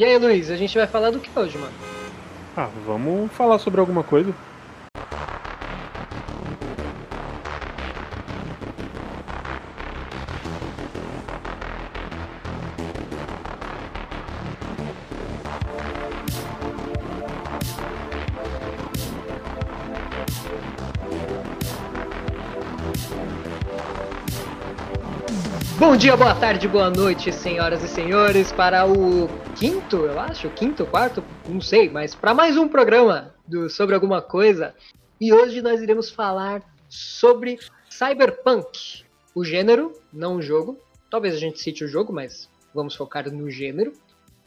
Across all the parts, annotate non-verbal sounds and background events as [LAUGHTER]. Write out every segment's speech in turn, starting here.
E aí, Luiz, a gente vai falar do que hoje, mano? Ah, vamos falar sobre alguma coisa. Dia, boa tarde, boa noite, senhoras e senhores, para o quinto, eu acho, quinto, quarto, não sei, mas para mais um programa do sobre alguma coisa. E hoje nós iremos falar sobre Cyberpunk, o gênero, não o jogo. Talvez a gente cite o jogo, mas vamos focar no gênero.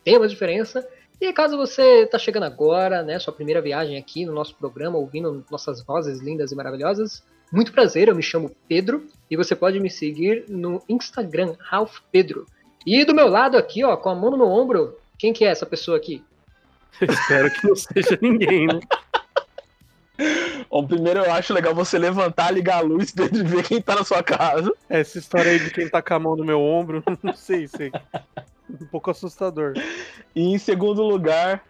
Tem uma diferença. E caso você está chegando agora, né, sua primeira viagem aqui no nosso programa, ouvindo nossas vozes lindas e maravilhosas, muito prazer, eu me chamo Pedro e você pode me seguir no Instagram, Ralph Pedro. E do meu lado aqui, ó, com a mão no meu ombro, quem que é essa pessoa aqui? Espero que não seja ninguém, né? Bom, primeiro eu acho legal você levantar, ligar a luz e [LAUGHS] ver quem tá na sua casa. Essa história aí de quem tá com a mão no meu ombro, [LAUGHS] não sei, sei. Um pouco assustador. E em segundo lugar,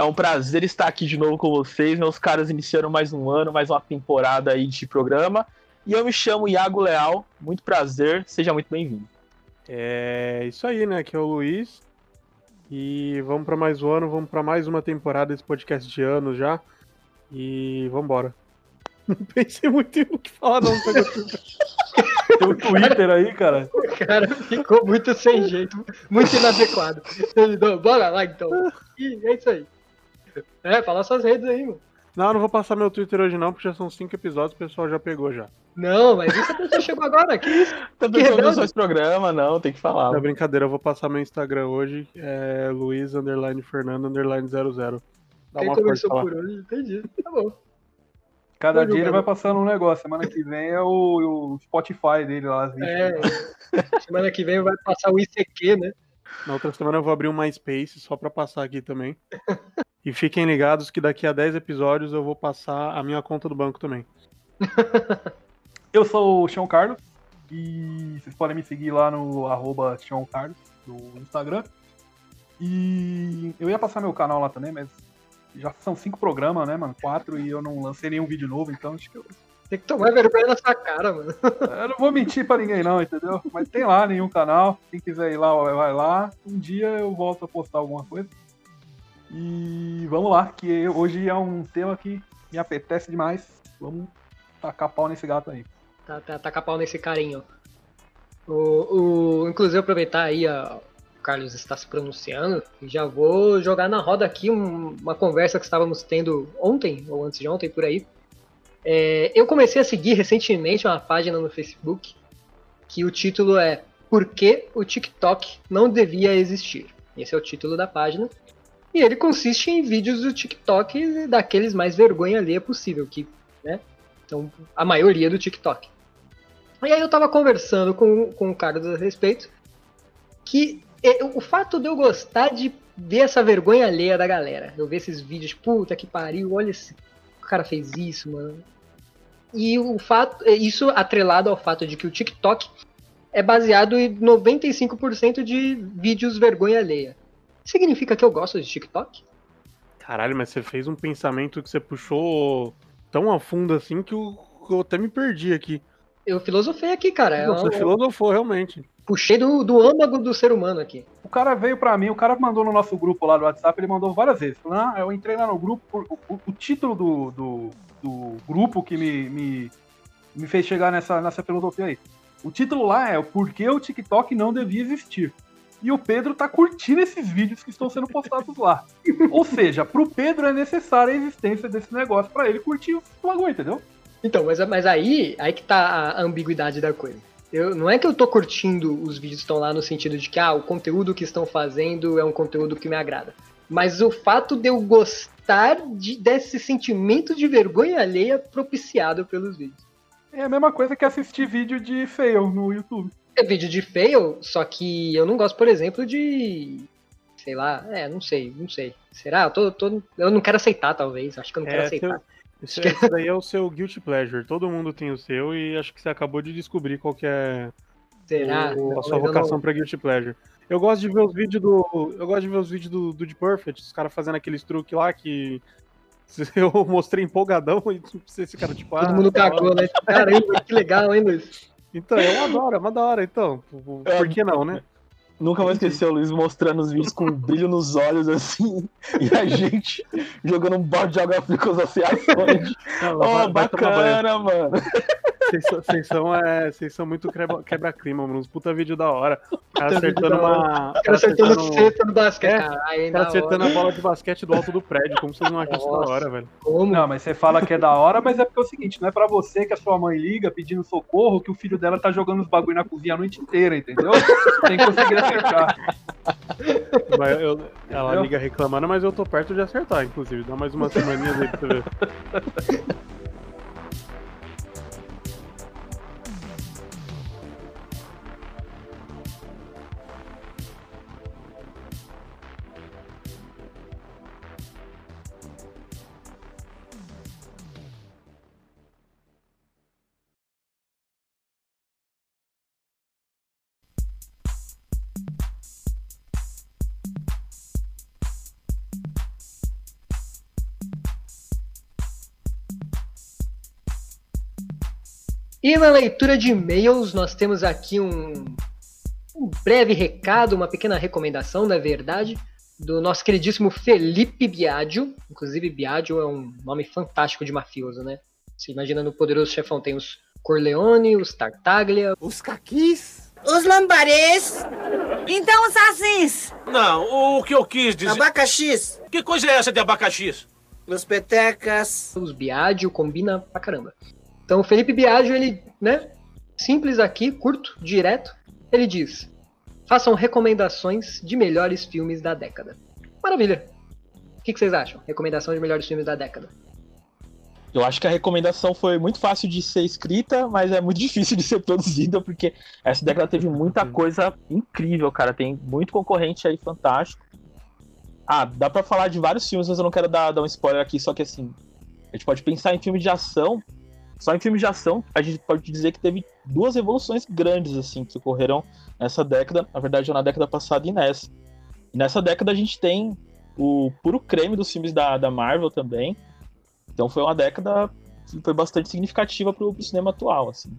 é um prazer estar aqui de novo com vocês. Meus caras iniciaram mais um ano, mais uma temporada aí de programa. E eu me chamo Iago Leal. Muito prazer, seja muito bem-vindo. É isso aí, né? Aqui é o Luiz. E vamos para mais um ano, vamos para mais uma temporada desse podcast de anos já. E vamos embora. [LAUGHS] Não pensei muito em o que falar, não. [LAUGHS] Tem o Twitter aí, cara. O cara ficou muito sem jeito, muito inadequado. Bora lá então. E é isso aí. É, fala suas redes aí, mano. Não, não vou passar meu Twitter hoje não, porque já são cinco episódios, o pessoal já pegou já. Não, mas isso a pessoa chegou agora, que isso? [LAUGHS] Tá pensando só esse programa, não, tem que falar. É brincadeira, eu vou passar meu Instagram hoje, é Luiz, underline Fernando, underline 00. Dá Quem começou por hoje, entendi, tá bom. Cada dia ele vai passando um negócio. Semana que vem é o, o Spotify dele lá. As é, semana que vem vai passar o ICQ, né? Na outra semana eu vou abrir um MySpace só pra passar aqui também. E fiquem ligados que daqui a 10 episódios eu vou passar a minha conta do banco também. [LAUGHS] eu sou o Sean Carlos e vocês podem me seguir lá no arroba Sean Carlos no Instagram. E eu ia passar meu canal lá também, mas já são cinco programas, né, mano? Quatro e eu não lancei nenhum vídeo novo, então acho que eu. Tem que tomar vergonha na sua cara, mano. [LAUGHS] Eu não vou mentir pra ninguém, não, entendeu? Mas tem lá nenhum canal. Quem quiser ir lá, vai lá. Um dia eu volto a postar alguma coisa. E vamos lá, que hoje é um tema que me apetece demais. Vamos tacar pau nesse gato aí. Tá, tá, tacar pau nesse carinho. O, o, inclusive aproveitar aí a, o Carlos está se pronunciando e já vou jogar na roda aqui um, uma conversa que estávamos tendo ontem ou antes de ontem por aí. É, eu comecei a seguir recentemente uma página no Facebook que o título é Por que o TikTok não devia existir? Esse é o título da página. E ele consiste em vídeos do TikTok daqueles mais vergonha alheia possível, que, né? Então, a maioria do TikTok. E aí eu tava conversando com, com o Carlos a respeito, que o fato de eu gostar de ver essa vergonha alheia da galera, eu ver esses vídeos, puta que pariu, olha esse cara fez isso, mano. E o fato, isso atrelado ao fato de que o TikTok é baseado em 95% de vídeos vergonha alheia. Significa que eu gosto de TikTok? Caralho, mas você fez um pensamento que você puxou tão a fundo assim que eu, eu até me perdi aqui. Eu filosofei aqui, cara. Você é filosofou, realmente. Puxei do, do âmago do ser humano aqui. O cara veio para mim, o cara mandou no nosso grupo lá do WhatsApp, ele mandou várias vezes. Ah, eu entrei lá no grupo, o, o, o título do, do, do, grupo que me, me, me fez chegar nessa, nessa filosofia aí. O título lá é o Porquê o TikTok não devia existir e o Pedro tá curtindo esses vídeos que estão sendo postados lá. Ou seja, pro Pedro é necessária a existência desse negócio para ele curtir o bagulho, entendeu? Então, mas, mas aí, aí que tá a ambiguidade da coisa. Eu, não é que eu tô curtindo os vídeos que estão lá no sentido de que ah, o conteúdo que estão fazendo é um conteúdo que me agrada. Mas o fato de eu gostar de, desse sentimento de vergonha alheia propiciado pelos vídeos. É a mesma coisa que assistir vídeo de fail no YouTube é vídeo de fail, só que eu não gosto, por exemplo, de. Sei lá, é, não sei, não sei. Será? Eu, tô, tô, eu não quero aceitar, talvez. Acho que eu não quero é, aceitar. Seu, esse, daí é o seu guilty pleasure. Todo mundo tem o seu e acho que você acabou de descobrir qual que é Será? a sua vocação não... pra Guilty Pleasure. Eu gosto de ver os vídeos do. Eu gosto de ver os vídeos do, do The Perfect, os caras fazendo aqueles truques lá que. [LAUGHS] Eu mostrei empolgadão e [LAUGHS] esse cara, tipo. Todo ah, mundo cagou, né? Caramba, que legal, hein, Luiz? [LAUGHS] Então, eu adoro, é uma da hora, então. Por, por que não, né? Nunca vou esquecer o Luiz mostrando os vídeos com um brilho nos olhos, assim, e a gente jogando um balde de água fria com as associações. Oh, bacana, mano. Vocês são, é, são muito quebra-clima, mano. Uns puta vídeo da hora. O cara acertando uma. O cara acertando cesta no basquete. É, o cara acertando a bola de basquete do alto do prédio. Como vocês não acham isso da hora, velho? Como? Não, mas você fala que é da hora, mas é porque é o seguinte: não é pra você que a sua mãe liga pedindo socorro que o filho dela tá jogando os bagulho na cozinha a noite inteira, entendeu? Tem que conseguir acertar. Mas eu, ela liga reclamando, mas eu tô perto de acertar, inclusive. Dá mais uma semaninha aí pra você ver. E na leitura de e-mails, nós temos aqui um, um breve recado, uma pequena recomendação, na verdade, do nosso queridíssimo Felipe Biagio. Inclusive, Biagio é um nome fantástico de mafioso, né? Você imagina no Poderoso Chefão tem os Corleone, os Tartaglia, os Caquis, os Lambarés, então os Assis. Não, o que eu quis dizer... Abacaxis. Que coisa é essa de abacaxis? Os petecas. Os Biagio combina pra caramba. Então, o Felipe Biagio, ele, né, simples aqui, curto, direto, ele diz: façam recomendações de melhores filmes da década. Maravilha. O que, que vocês acham? Recomendação de melhores filmes da década. Eu acho que a recomendação foi muito fácil de ser escrita, mas é muito [LAUGHS] difícil de ser produzida, porque essa década teve muita coisa incrível, cara. Tem muito concorrente aí fantástico. Ah, dá pra falar de vários filmes, mas eu não quero dar, dar um spoiler aqui, só que assim, a gente pode pensar em filme de ação só em filmes de ação, a gente pode dizer que teve duas evoluções grandes, assim, que ocorreram nessa década, na verdade, na década passada e nessa. E nessa década a gente tem o puro creme dos filmes da, da Marvel também. Então foi uma década que foi bastante significativa pro, pro cinema atual, assim.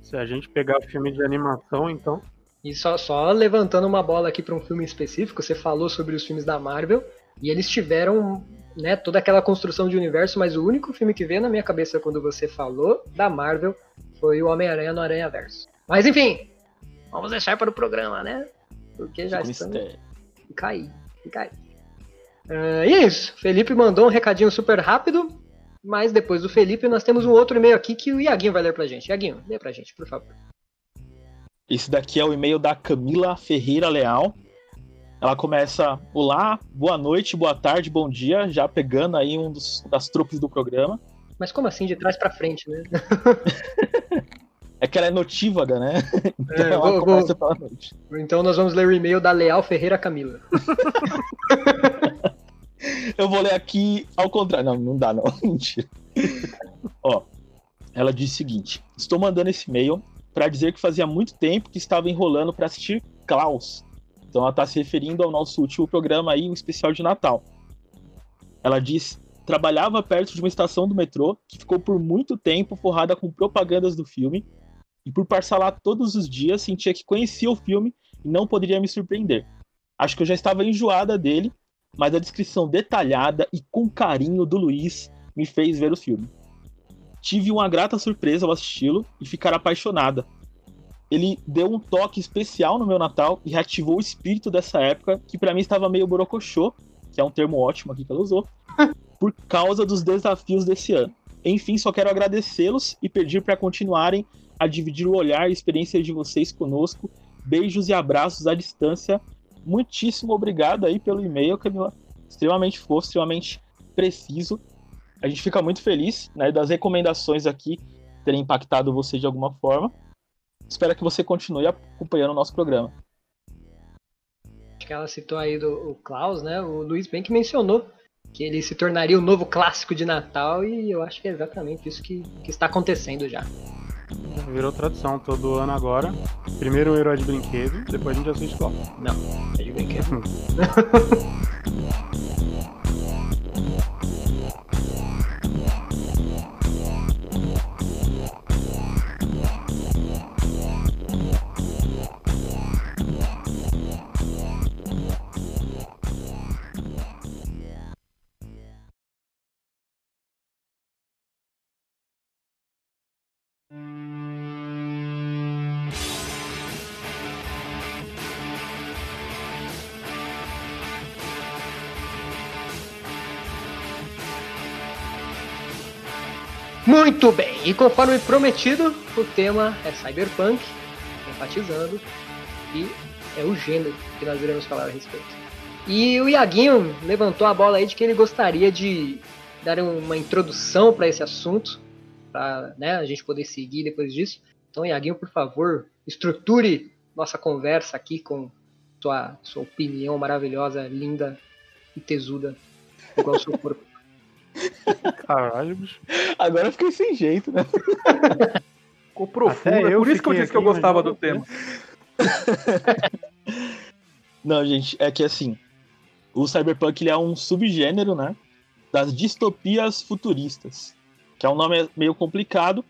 Se a gente pegar filme de animação, então. E só, só levantando uma bola aqui para um filme específico, você falou sobre os filmes da Marvel, e eles tiveram né, toda aquela construção de universo, mas o único filme que veio na minha cabeça quando você falou da Marvel foi o Homem-Aranha no Aranha Verso. Mas enfim, vamos deixar para o programa, né? Porque já estamos. Fica aí, fica aí. Uh, e é isso. Felipe mandou um recadinho super rápido, mas depois do Felipe nós temos um outro e-mail aqui que o Iaguinho vai ler pra gente. Iaguinho, lê pra gente, por favor. Esse daqui é o e-mail da Camila Ferreira Leal. Ela começa, olá, boa noite, boa tarde, bom dia, já pegando aí um dos, das trupes do programa. Mas como assim, de trás para frente, né? [LAUGHS] é que ela é notívaga, né? [LAUGHS] Então é, ela vou, começa vou... pela noite. Então nós vamos ler o e-mail da Leal Ferreira Camila. [LAUGHS] Eu vou ler aqui ao contrário. Não, não dá, não. Mentira. Ó, ela diz o seguinte: Estou mandando esse e-mail para dizer que fazia muito tempo que estava enrolando para assistir Klaus, então ela está se referindo ao nosso último programa aí, um especial de Natal. Ela diz: trabalhava perto de uma estação do metrô que ficou por muito tempo forrada com propagandas do filme, e por lá todos os dias sentia que conhecia o filme e não poderia me surpreender. Acho que eu já estava enjoada dele, mas a descrição detalhada e com carinho do Luiz me fez ver o filme. Tive uma grata surpresa ao assisti-lo e ficar apaixonada, ele deu um toque especial no meu Natal e reativou o espírito dessa época, que para mim estava meio borocochô, que é um termo ótimo aqui que ela usou, [LAUGHS] por causa dos desafios desse ano. Enfim, só quero agradecê-los e pedir para continuarem a dividir o olhar e experiência de vocês conosco. Beijos e abraços à distância. Muitíssimo obrigado aí pelo e-mail, Camila. Extremamente fofo, extremamente preciso. A gente fica muito feliz né, das recomendações aqui terem impactado você de alguma forma. Espero que você continue acompanhando o nosso programa. Acho que ela citou aí do, o Klaus, né? O Luiz bem que mencionou que ele se tornaria o novo clássico de Natal e eu acho que é exatamente isso que, que está acontecendo já. Virou tradição todo ano agora. Primeiro o herói de brinquedo, depois a gente assiste qual. Não, é de brinquedo. [LAUGHS] Muito bem, e conforme prometido, o tema é Cyberpunk, enfatizando, e é o gênero que nós iremos falar a respeito. E o Iaguinho levantou a bola aí de que ele gostaria de dar uma introdução para esse assunto, para né, a gente poder seguir depois disso. Então, Iaguinho, por favor, estruture nossa conversa aqui com sua, sua opinião maravilhosa, linda e tesuda, igual o seu corpo. Caralho, bicho. Agora eu fiquei sem jeito, né? Ficou profundo. Até É eu por isso que eu disse que eu aqui, gostava do tema. [LAUGHS] Não, gente, é que assim, o cyberpunk ele é um subgênero, né, das distopias futuristas, que é um nome meio complicado,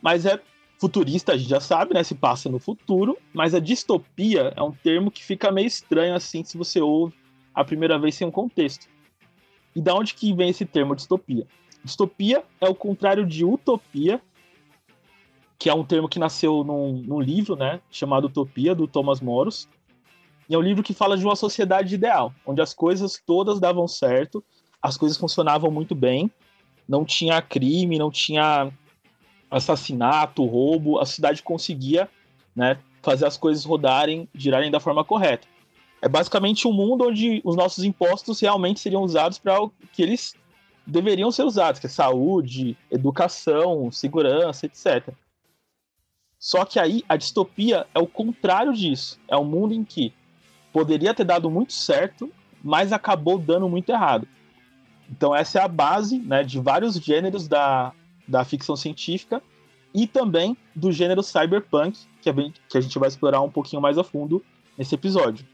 mas é futurista, a gente já sabe, né, se passa no futuro, mas a distopia é um termo que fica meio estranho assim se você ouve a primeira vez sem um contexto. E da onde que vem esse termo distopia? Distopia é o contrário de utopia, que é um termo que nasceu num, num livro, né, chamado Utopia, do Thomas Moros. E é um livro que fala de uma sociedade ideal, onde as coisas todas davam certo, as coisas funcionavam muito bem, não tinha crime, não tinha assassinato, roubo, a cidade conseguia né, fazer as coisas rodarem, girarem da forma correta. É basicamente um mundo onde os nossos impostos realmente seriam usados para o que eles deveriam ser usados, que é saúde, educação, segurança, etc. Só que aí a distopia é o contrário disso. É um mundo em que poderia ter dado muito certo, mas acabou dando muito errado. Então essa é a base né, de vários gêneros da, da ficção científica e também do gênero cyberpunk, que, é bem, que a gente vai explorar um pouquinho mais a fundo nesse episódio.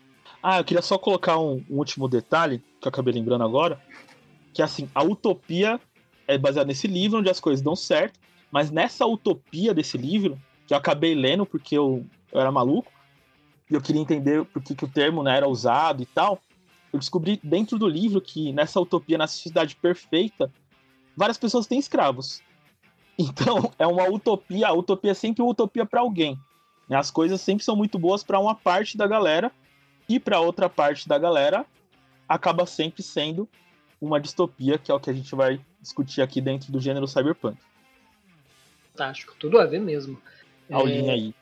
Ah, eu queria só colocar um, um último detalhe, que eu acabei lembrando agora, que assim, a utopia é baseada nesse livro, onde as coisas dão certo, mas nessa utopia desse livro, que eu acabei lendo porque eu, eu era maluco, e eu queria entender por que, que o termo né, era usado e tal, eu descobri dentro do livro que nessa utopia, nessa sociedade perfeita, várias pessoas têm escravos. [LAUGHS] Então, é uma utopia, a utopia é sempre uma utopia para alguém. né? As coisas sempre são muito boas para uma parte da galera, e para outra parte da galera, acaba sempre sendo uma distopia, que é o que a gente vai discutir aqui dentro do gênero cyberpunk. Fantástico, tudo a ver mesmo. Aulinha aí.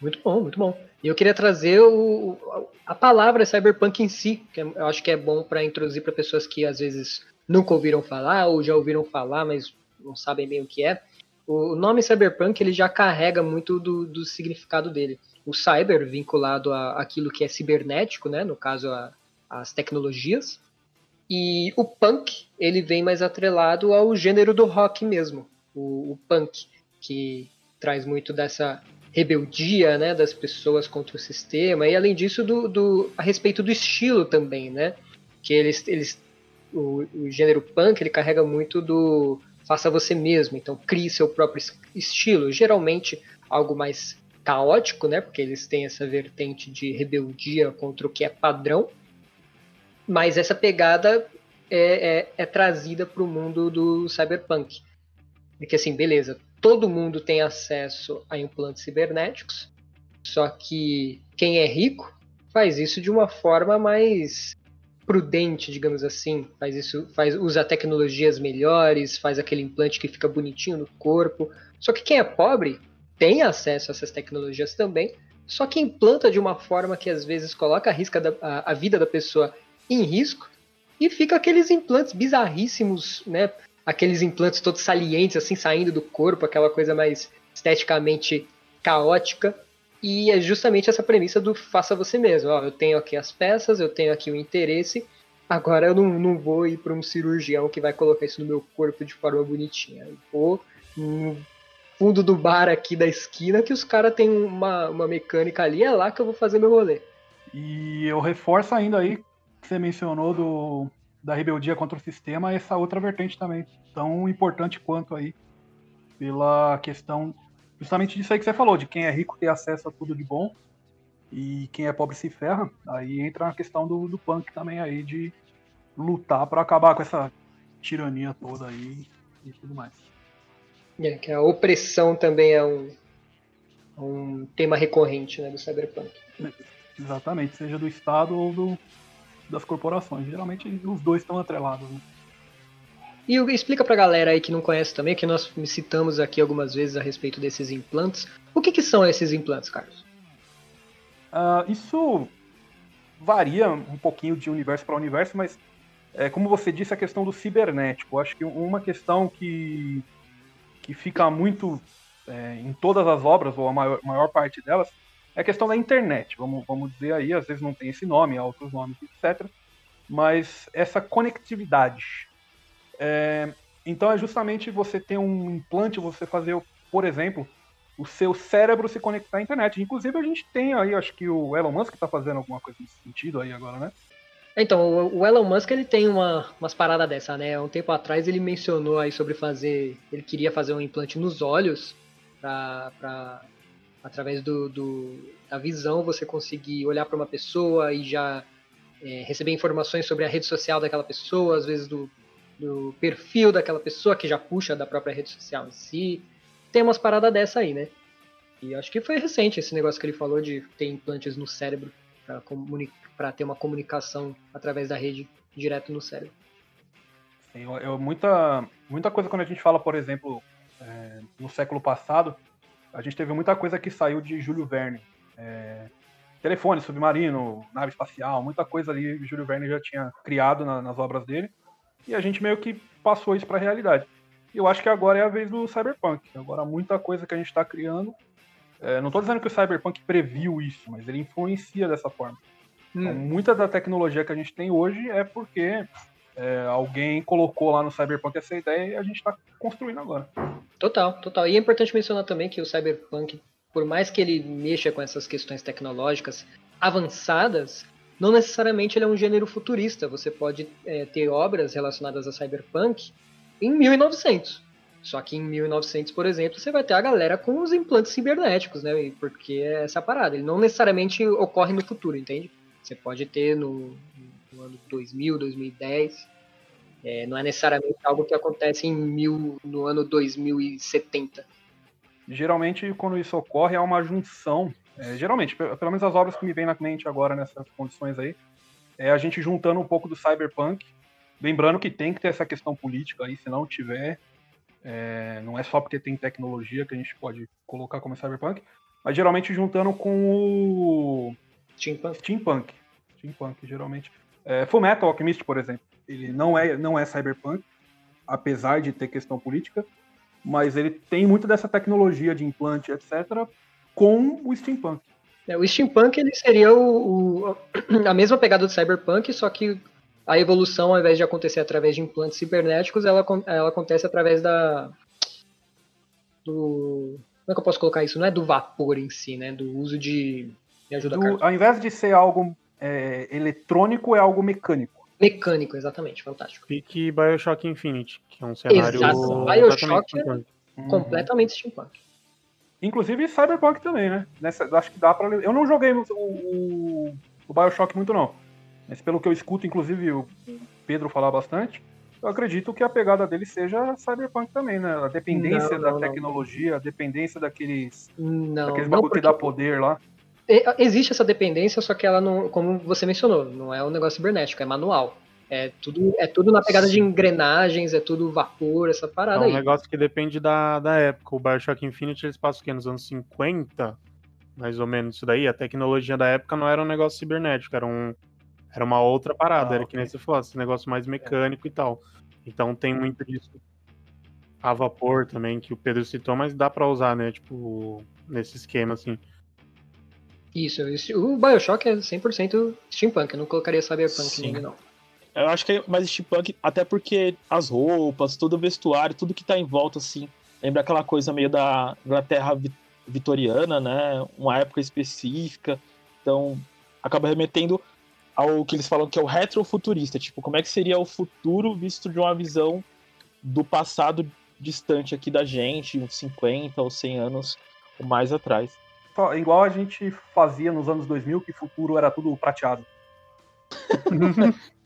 Muito bom, muito bom. E eu queria trazer o, a palavra cyberpunk em si, que eu acho que é bom para introduzir para pessoas que às vezes nunca ouviram falar ou já ouviram falar, mas não sabem bem o que é. O nome cyberpunk ele já carrega muito do, do significado dele. O cyber vinculado a aquilo que é cibernético, né, no caso as tecnologias, e o punk ele vem mais atrelado ao gênero do rock mesmo, o, o punk que traz muito dessa rebeldia né, das pessoas contra o sistema, e além disso, do, do, a respeito do estilo também, né? Que eles, eles o, o gênero punk ele carrega muito do faça você mesmo, então crie seu próprio estilo, geralmente algo mais caótico, né? Porque eles têm essa vertente de rebeldia contra o que é padrão, mas essa pegada é, é, é trazida para o mundo do cyberpunk. Porque assim, beleza, todo mundo tem acesso a implantes cibernéticos, só que quem é rico faz isso de uma forma mais prudente, digamos assim, faz isso, faz usa tecnologias melhores, faz aquele implante que fica bonitinho no corpo. Só que quem é pobre tem acesso a essas tecnologias também, só que implanta de uma forma que às vezes coloca a, risca da, a, a vida da pessoa em risco e fica aqueles implantes bizarríssimos, né? aqueles implantes todos salientes, assim, saindo do corpo, aquela coisa mais esteticamente caótica. E é justamente essa premissa do faça você mesmo. Ó, eu tenho aqui as peças, eu tenho aqui o interesse, agora eu não, não vou ir para um cirurgião que vai colocar isso no meu corpo de forma bonitinha. Eu vou hum, fundo do bar aqui da esquina que os caras têm uma, uma mecânica ali, é lá que eu vou fazer meu rolê. E eu reforço ainda aí que você mencionou do, da rebeldia contra o sistema, essa outra vertente também, tão importante quanto aí, pela questão justamente disso aí que você falou, de quem é rico ter acesso a tudo de bom e quem é pobre se ferra. Aí entra a questão do, do punk também aí, de lutar para acabar com essa tirania toda aí e tudo mais. É, que a opressão também é um, um tema recorrente né, do cyberpunk. Exatamente, seja do Estado ou do, das corporações. Geralmente os dois estão atrelados. Né? E explica pra galera aí que não conhece também, que nós citamos aqui algumas vezes a respeito desses implantes. O que, que são esses implantes, Carlos? Uh, isso varia um pouquinho de universo para universo, mas é, como você disse, a questão do cibernético. Acho que uma questão que, que fica muito é, em todas as obras, ou a maior, maior parte delas, é a questão da internet. Vamos, vamos dizer aí, às vezes não tem esse nome, há outros nomes, etc. Mas essa conectividade. É, então é justamente você ter um implante, você fazer, por exemplo, o seu cérebro se conectar à internet. Inclusive a gente tem aí, acho que o Elon Musk está fazendo alguma coisa nesse sentido aí agora, né? Então, o Elon Musk ele tem uma, umas paradas dessa, né? Um tempo atrás ele mencionou aí sobre fazer. Ele queria fazer um implante nos olhos para através do, do, da visão você conseguir olhar para uma pessoa e já é, receber informações sobre a rede social daquela pessoa, às vezes do, do perfil daquela pessoa, que já puxa da própria rede social em si. Tem umas paradas dessa aí, né? E acho que foi recente esse negócio que ele falou de ter implantes no cérebro para ter uma comunicação através da rede direto no cérebro. Sim, eu, eu, muita, muita coisa quando a gente fala, por exemplo, é, no século passado, a gente teve muita coisa que saiu de Júlio Verne. É, telefone, submarino, nave espacial, muita coisa ali Júlio Verne já tinha criado na, nas obras dele e a gente meio que passou isso para a realidade. E eu acho que agora é a vez do Cyberpunk. Agora muita coisa que a gente está criando. É, não estou dizendo que o Cyberpunk previu isso, mas ele influencia dessa forma. Hum. Então, muita da tecnologia que a gente tem hoje é porque é, alguém colocou lá no Cyberpunk essa ideia e a gente está construindo agora. Total, total. E é importante mencionar também que o Cyberpunk, por mais que ele mexa com essas questões tecnológicas avançadas, não necessariamente ele é um gênero futurista. Você pode é, ter obras relacionadas a cyberpunk em 1900. Só que em 1900, por exemplo, você vai ter a galera com os implantes cibernéticos, né? Porque é essa parada. Ele não necessariamente ocorre no futuro, entende? Você pode ter no, no ano 2000, 2010. É, não é necessariamente algo que acontece em mil, no ano 2070. Geralmente, quando isso ocorre, é uma junção é, geralmente, pelo menos as obras que me vêm na mente agora nessas condições aí, é a gente juntando um pouco do cyberpunk, lembrando que tem que ter essa questão política aí, se não tiver, é, não é só porque tem tecnologia que a gente pode colocar como cyberpunk, mas geralmente juntando com o steampunk. Steampunk, steampunk geralmente. É, Full Metal Alchemist, por exemplo, ele não é, não é cyberpunk, apesar de ter questão política, mas ele tem muito dessa tecnologia de implante, etc., com o steampunk. É, o steampunk ele seria o, o, a mesma pegada do cyberpunk, só que a evolução, ao invés de acontecer através de implantes cibernéticos, ela, ela acontece através da do como é que eu posso colocar isso? Não é do vapor em si, né? Do uso de me ajuda, do, Ao invés de ser algo é, eletrônico, é algo mecânico. Mecânico, exatamente, fantástico. Pique Bioshock Infinite, que é um cenário. Exato. Bioshock é completamente steampunk. Inclusive Cyberpunk também, né? Nessa, acho que dá pra. Eu não joguei o, o, o Bioshock muito, não. Mas pelo que eu escuto, inclusive, o Pedro falar bastante, eu acredito que a pegada dele seja Cyberpunk também, né? A dependência não, não, da tecnologia, não. a dependência daqueles. Não, daqueles bagulho que dá poder lá. Existe essa dependência, só que ela não, como você mencionou, não é um negócio cibernético, é manual. É tudo, é tudo na pegada Sim. de engrenagens, é tudo vapor, essa parada é um aí. negócio que depende da, da época. O Bioshock Infinite eles passam o quê? Nos anos 50, mais ou menos isso daí. A tecnologia da época não era um negócio cibernético, era, um, era uma outra parada. Ah, era okay. que nem você falou, esse negócio mais mecânico é. e tal. Então tem muito disso. A vapor também, que o Pedro citou, mas dá para usar, né? Tipo, nesse esquema, assim. Isso, o Bioshock é 100% steampunk, eu não colocaria cyberpunk Sim. nele, não. Eu acho que é mais steampunk, até porque as roupas, todo o vestuário, tudo que tá em volta, assim, lembra aquela coisa meio da Inglaterra vi- vitoriana, né? Uma época específica. Então, acaba remetendo ao que eles falam que é o retrofuturista, tipo, como é que seria o futuro visto de uma visão do passado distante aqui da gente, uns 50 ou 100 anos ou mais atrás. Igual a gente fazia nos anos 2000, que futuro era tudo prateado. [LAUGHS]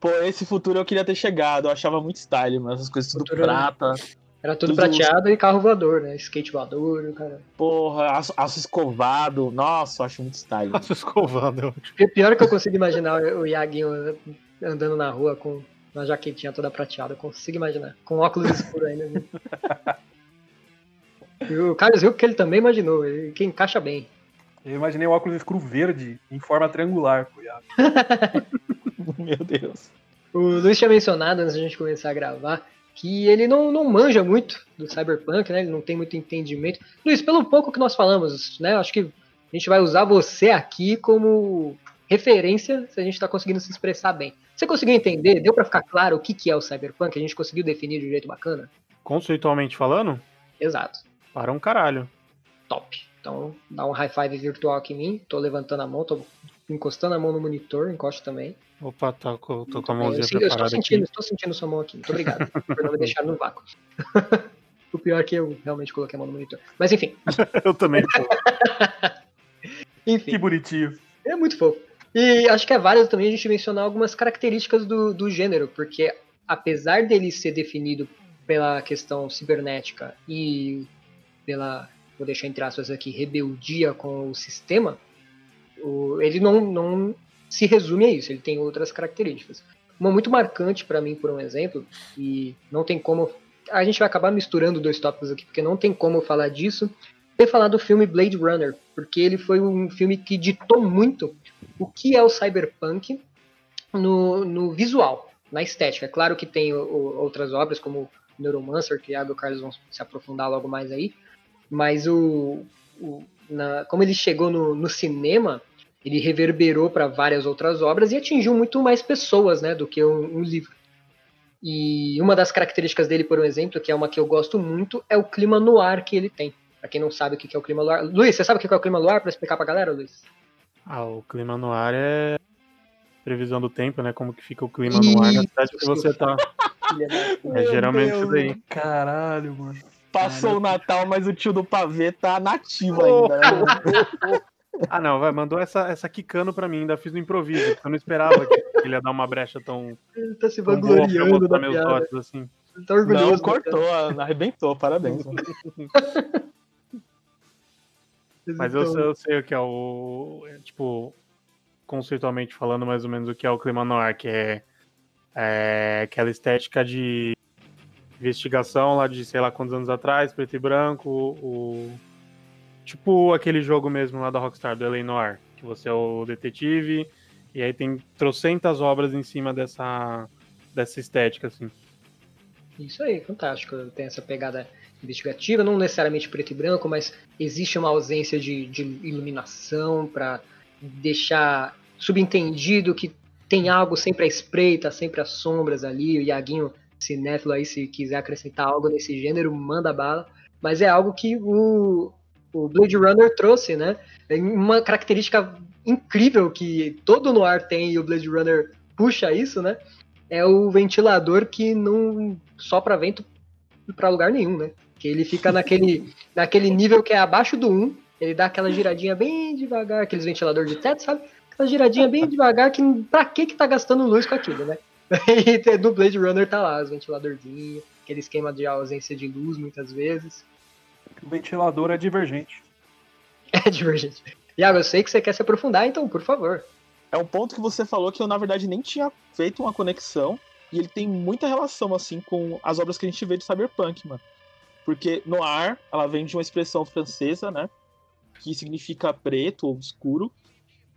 Pô, esse futuro eu queria ter chegado, eu achava muito style, mas as coisas tudo Futuro- prata. Era tudo Tudo- prateado e carro voador, né? Skate voador, cara. Porra, aço, aço escovado. Nossa, acho muito style. Nossa, escovando. eu acho. E pior que eu consigo imaginar o Iaguinho andando na rua com uma jaquetinha toda prateada. Eu consigo imaginar. Com óculos escuros ainda. viu? E o Carlos Rio que ele também imaginou, ele- que encaixa bem. Eu imaginei o óculos escuro verde em forma triangular, pô, Iago. [LAUGHS] Meu Deus. O Luiz tinha mencionado antes da gente começar a gravar que ele não, não manja muito do Cyberpunk, né? Ele não tem muito entendimento. Luiz, pelo pouco que nós falamos, né? Acho que a gente vai usar você aqui como referência se a gente está conseguindo se expressar bem. Você conseguiu entender? Deu para ficar claro o que, que é o Cyberpunk? A gente conseguiu definir de um jeito bacana? Conceitualmente falando, Exato. para um caralho. Top. Então, dá um high five virtual aqui em mim. Tô levantando a mão, tô encostando a mão no monitor, encoste também. Opa, tô, com- tô com a É, mãozinha eu, sim- eu estou preparada sentindo, aqui. estou sentindo sua mão aqui. Muito obrigado [LAUGHS] por não me deixar no vácuo. [LAUGHS] o pior é que eu realmente coloquei a mão no monitor. Mas enfim, [LAUGHS] Eu também enfim, Que bonitinho. é muito fofo. E acho que é válido também a gente mencionar algumas características do, do gênero, porque apesar dele ser definido pela questão cibernética e pela, vou deixar entre aspas aqui, rebeldia com o sistema, o- ele não, não se resume a isso, ele tem outras características. Uma muito marcante para mim, por um exemplo, e não tem como. A gente vai acabar misturando dois tópicos aqui, porque não tem como falar disso, ter falar do filme Blade Runner, porque ele foi um filme que ditou muito o que é o cyberpunk no, no visual, na estética. É claro que tem o- outras obras, como Neuromancer, que Iago e o Carlos vão se aprofundar logo mais aí, mas o, o- na- como ele chegou no, no cinema, ele reverberou para várias outras obras e atingiu muito mais pessoas né, do que um, um livro. E uma das características dele, por um exemplo, que é uma que eu gosto muito, é o clima no ar que ele tem. Pra quem não sabe o que é o clima no ar. Luiz, você sabe o que é o clima no ar? Pra explicar pra galera, Luiz? Ah, o clima no ar é previsão do tempo, né? Como que fica o clima no ar na cidade que você tá. [LAUGHS] É geralmente isso daí. Caralho, mano. Passou o Natal, mas o tio do pavê tá nativo ainda. Né? [LAUGHS] Ah, não, vai, mandou essa, essa quicando pra mim, ainda fiz no improviso, porque eu não esperava que ele ia dar uma brecha tão, Ele tá se vangloriando da meus piada. dotes, assim. Ele tá orgulhoso. Não, cortou, arrebentou, parabéns. Mas eu, Então, sei- eu sei o que é o. é, Tipo, conceitualmente falando, mais ou menos o que é o clima no ar, que é, é aquela estética de investigação lá de sei lá quantos anos atrás, preto e branco, o. Tipo aquele jogo mesmo lá da Rockstar, do L.A. Noir, que você é o detetive, e aí tem trocentas obras em cima dessa, dessa estética, assim. Isso aí, fantástico. Tem essa pegada investigativa, não necessariamente preto e branco, mas existe uma ausência de, de iluminação para deixar subentendido que tem algo sempre à espreita, sempre às sombras ali. O Iaguinho cinéfilo aí, se quiser acrescentar algo nesse gênero, manda bala. Mas é algo que o, o Blade Runner trouxe, né? É Uma característica incrível que todo noir tem e o Blade Runner puxa isso, né? É o ventilador que não sopra vento para lugar nenhum, né? Que ele fica [LAUGHS] naquele, naquele nível que é abaixo do 1, ele dá aquela giradinha bem devagar, aqueles ventiladores de teto, sabe? Aquela giradinha bem devagar, que pra que que tá gastando luz com aquilo, né? [LAUGHS] E do Blade Runner tá lá, os ventiladorzinhos, aquele esquema de ausência de luz muitas vezes. O ventilador é divergente. [LAUGHS] É divergente. Iago, eu sei que você quer se aprofundar, então, por favor. É um ponto que você falou que eu, na verdade, nem tinha feito uma conexão. E ele tem muita relação, assim, com as obras que a gente vê de Cyberpunk, mano. Porque noir, ela vem de uma expressão francesa, né? Que significa preto ou escuro.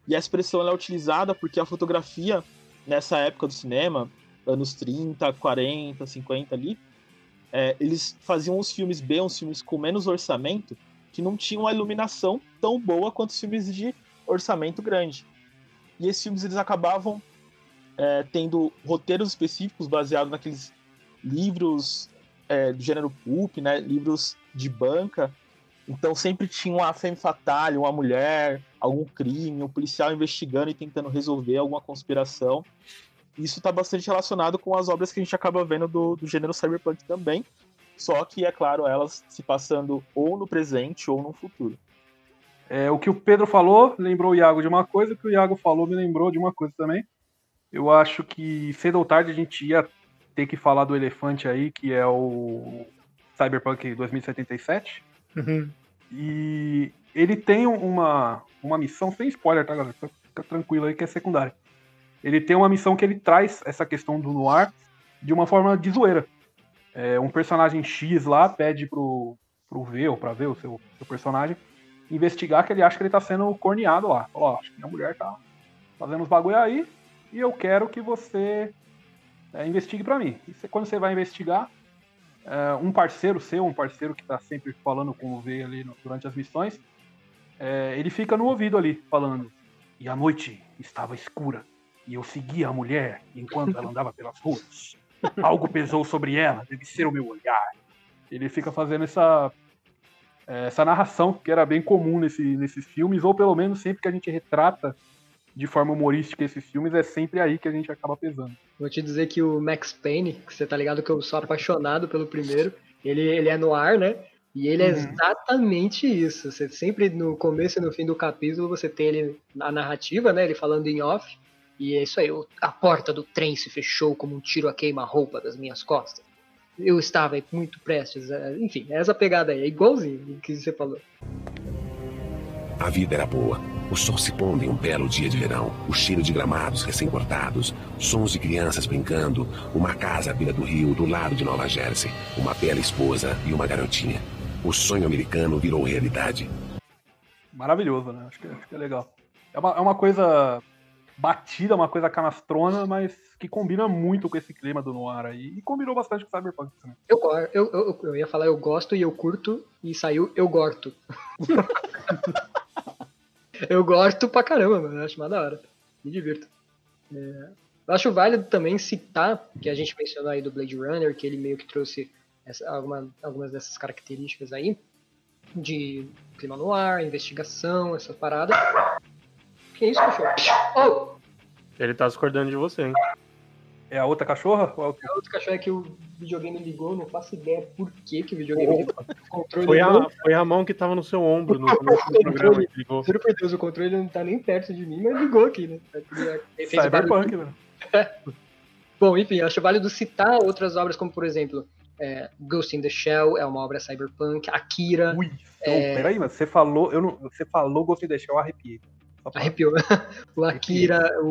E a expressão ela é utilizada porque a fotografia, nessa época do cinema, anos 30, 40, 50 ali, é, eles faziam uns filmes B, uns filmes com menos orçamento, que não tinham a iluminação tão boa quanto os filmes de orçamento grande. E esses filmes eles acabavam é, tendo roteiros específicos baseados naqueles livros é, do gênero pulp, né? Livros de banca. Então sempre tinha uma femme fatale, uma mulher, algum crime, um policial investigando e tentando resolver alguma conspiração. Isso está bastante relacionado com as obras que a gente acaba vendo do, do gênero cyberpunk também. Só que, é claro, elas se passando ou no presente ou no futuro. É, o que o Pedro falou lembrou o Iago de uma coisa, o que o Iago falou me lembrou de uma coisa também. Eu acho que cedo ou tarde a gente ia ter que falar do elefante aí, que é o Cyberpunk 2077. Uhum. E ele tem uma, uma missão, sem spoiler, tá, galera? Fica tranquilo aí que é secundária. Ele tem uma missão que ele traz essa questão do noir de uma forma de zoeira. É, um personagem X lá pede pro, pro V, ou pra ver o seu, seu personagem, investigar que ele acha que ele tá sendo corneado lá. Ó, acho que minha mulher tá fazendo uns bagulho aí e eu quero que você é, investigue para mim. E quando você vai investigar, é, um parceiro seu, um parceiro que tá sempre falando com o V ali no, durante as missões, é, ele fica no ouvido ali, falando. E a noite estava escura, e eu seguia a mulher enquanto ela andava pelas ruas. Algo pesou sobre ela, deve ser o meu olhar. Ele fica fazendo essa é, essa narração que era bem comum nesse, nesses filmes, ou pelo menos sempre que a gente retrata de forma humorística esses filmes, é sempre aí que a gente acaba pesando. Vou te dizer que o Max Payne, que você tá ligado que eu sou apaixonado pelo primeiro, ele, ele é no ar, né? E ele é uhum. é exatamente isso. Você sempre no começo e no fim do capítulo você tem ele na narrativa, né? Ele falando em off. E é isso aí. A porta do trem se fechou como um tiro a queima-roupa das minhas costas eu estava muito prestes. A... Enfim, é essa pegada aí, é igualzinho o que você falou. A vida era boa. O sol se pondo em um belo dia de verão, o cheiro de gramados recém-cortados, sons de crianças brincando, uma casa à beira do rio do lado de Nova Jersey, uma bela esposa e uma garotinha. O sonho americano virou realidade. Maravilhoso, né? Acho que, acho que é legal. É uma, é uma coisa batida, uma coisa canastrona, mas que combina muito com esse clima do noir aí. E combinou bastante com o Cyberpunk também. Eu, eu, eu, eu ia falar eu gosto e eu curto, e saiu eu gosto. [LAUGHS] eu gosto pra caramba, mano. Eu acho uma da hora. Me divirto. É, eu acho válido também citar, que a gente mencionou aí do Blade Runner, que ele meio que trouxe essa, alguma, algumas dessas características aí, de clima no ar, investigação, essa parada. Que isso, cachorro? Oh! Ele tá discordando de você, hein? É a outra cachorra? Ou é, é a outra cachorra que o videogame ligou, não faço ideia por que, que o videogame ligou. O foi, a, foi a mão que tava no seu ombro no, no [LAUGHS] programa que ligou. Juro por Deus, o controle não tá nem perto de mim, mas ligou aqui, né? Cyberpunk, né? [LAUGHS] Bom, enfim, acho válido citar outras obras, como por exemplo, é, Ghost in the Shell é uma obra cyberpunk, Akira. Ui, então, é... peraí, mas você falou, eu não, você falou Ghost in the Shell, eu arrepiei. Arrepiou. [LAUGHS] o Akira, o,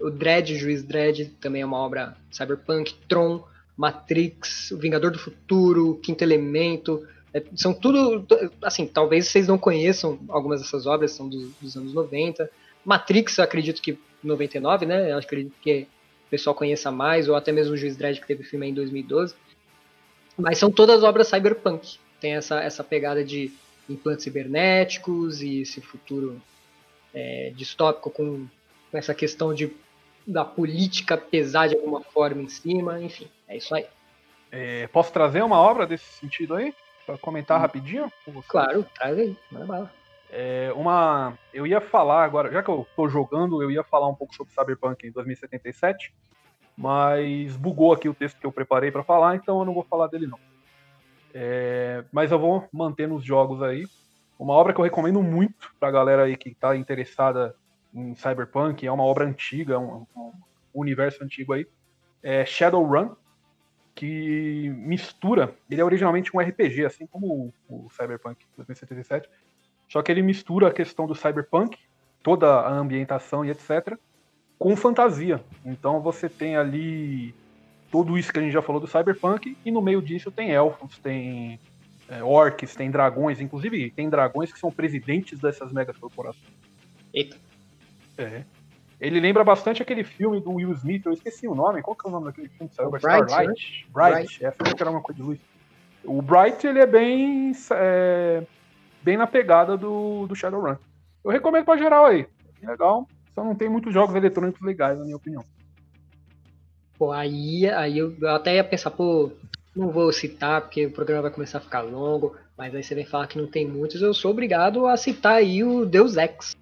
o, o Dredd, Juiz Dredd, também é uma obra cyberpunk, Tron, Matrix, O Vingador do Futuro, Quinto Elemento, é, são tudo, assim, talvez vocês não conheçam algumas dessas obras, são dos, dos anos 90. Matrix, eu acredito que 99, né? Eu acredito que o pessoal conheça mais, ou até mesmo o Juiz Dredd, que teve filme em 2012. Mas são todas obras cyberpunk. Tem essa, essa pegada de implantes cibernéticos e esse futuro é, distópico com, com essa questão de da política pesar de alguma forma em cima, enfim, é isso aí. É, posso trazer uma obra desse sentido aí? Pra comentar hum. rapidinho? Claro, traz aí, manda bala. É, uma. Eu ia falar agora, já que eu tô jogando, eu ia falar um pouco sobre Cyberpunk em 2077, mas bugou aqui o texto que eu preparei para falar, então eu não vou falar dele não. É, mas eu vou manter nos jogos aí. Uma obra que eu recomendo muito pra galera aí que tá interessada em Cyberpunk, é uma obra antiga, um, um universo antigo aí, é Shadowrun, que mistura, ele é originalmente um RPG, assim como o, o Cyberpunk 2077, só que ele mistura a questão do Cyberpunk, toda a ambientação e etc., com fantasia. Então você tem ali tudo isso que a gente já falou do Cyberpunk, e no meio disso tem elfos, tem é, orcs, tem dragões, inclusive tem dragões que são presidentes dessas megas corporações. Eita. É. Ele lembra bastante aquele filme do Will Smith, eu esqueci o nome, qual que é o nome daquele filme que saiu? Bright, Starlight? Né? Bright, Bright. é, foi que era uma coisa de luz. O Bright, ele é bem é, bem na pegada do, do Shadowrun. Eu recomendo pra geral aí. Legal, só não tem muitos jogos eletrônicos legais, na minha opinião. Pô, aí, aí eu até ia pensar, pô, não vou citar porque o programa vai começar a ficar longo, mas aí você vem falar que não tem muitos, eu sou obrigado a citar aí o Deus Ex.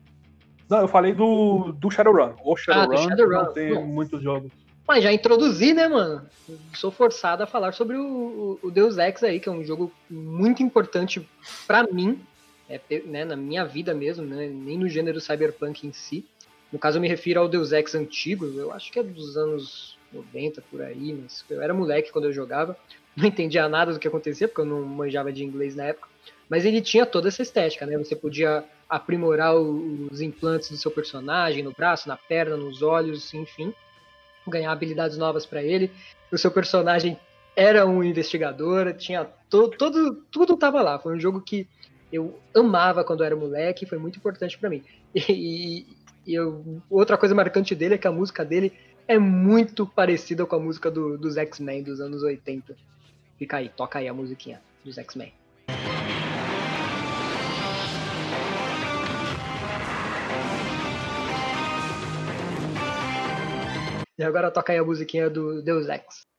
Não, eu falei do, do Shadowrun. Ou Shadowrun, Ah, do Shadowrun. não tem Bom. muitos jogos. Mas já introduzi, né, mano? Sou forçado a falar sobre o, o, o Deus Ex aí, que é um jogo muito importante pra mim, é, né, na minha vida mesmo, né, nem no gênero cyberpunk em si. No caso, eu me refiro ao Deus Ex antigo, eu acho que é dos anos 90 por aí, mas eu era moleque quando eu jogava, não entendia nada do que acontecia, porque eu não manjava de inglês na época. Mas ele tinha toda essa estética, né? Você podia aprimorar os implantes do seu personagem, no braço, na perna, nos olhos, enfim ganhar habilidades novas pra ele. O seu personagem era um investigador, tinha to, todo tudo tava lá. Foi um jogo que eu amava quando eu era moleque, foi muito importante pra mim. [LAUGHS] E, e eu, outra coisa marcante dele é que a música dele é muito parecida com a música do- dos X-Men dos anos 80. Fica aí, toca aí a musiquinha dos X-Men. E agora toca aí a musiquinha do Deus Ex.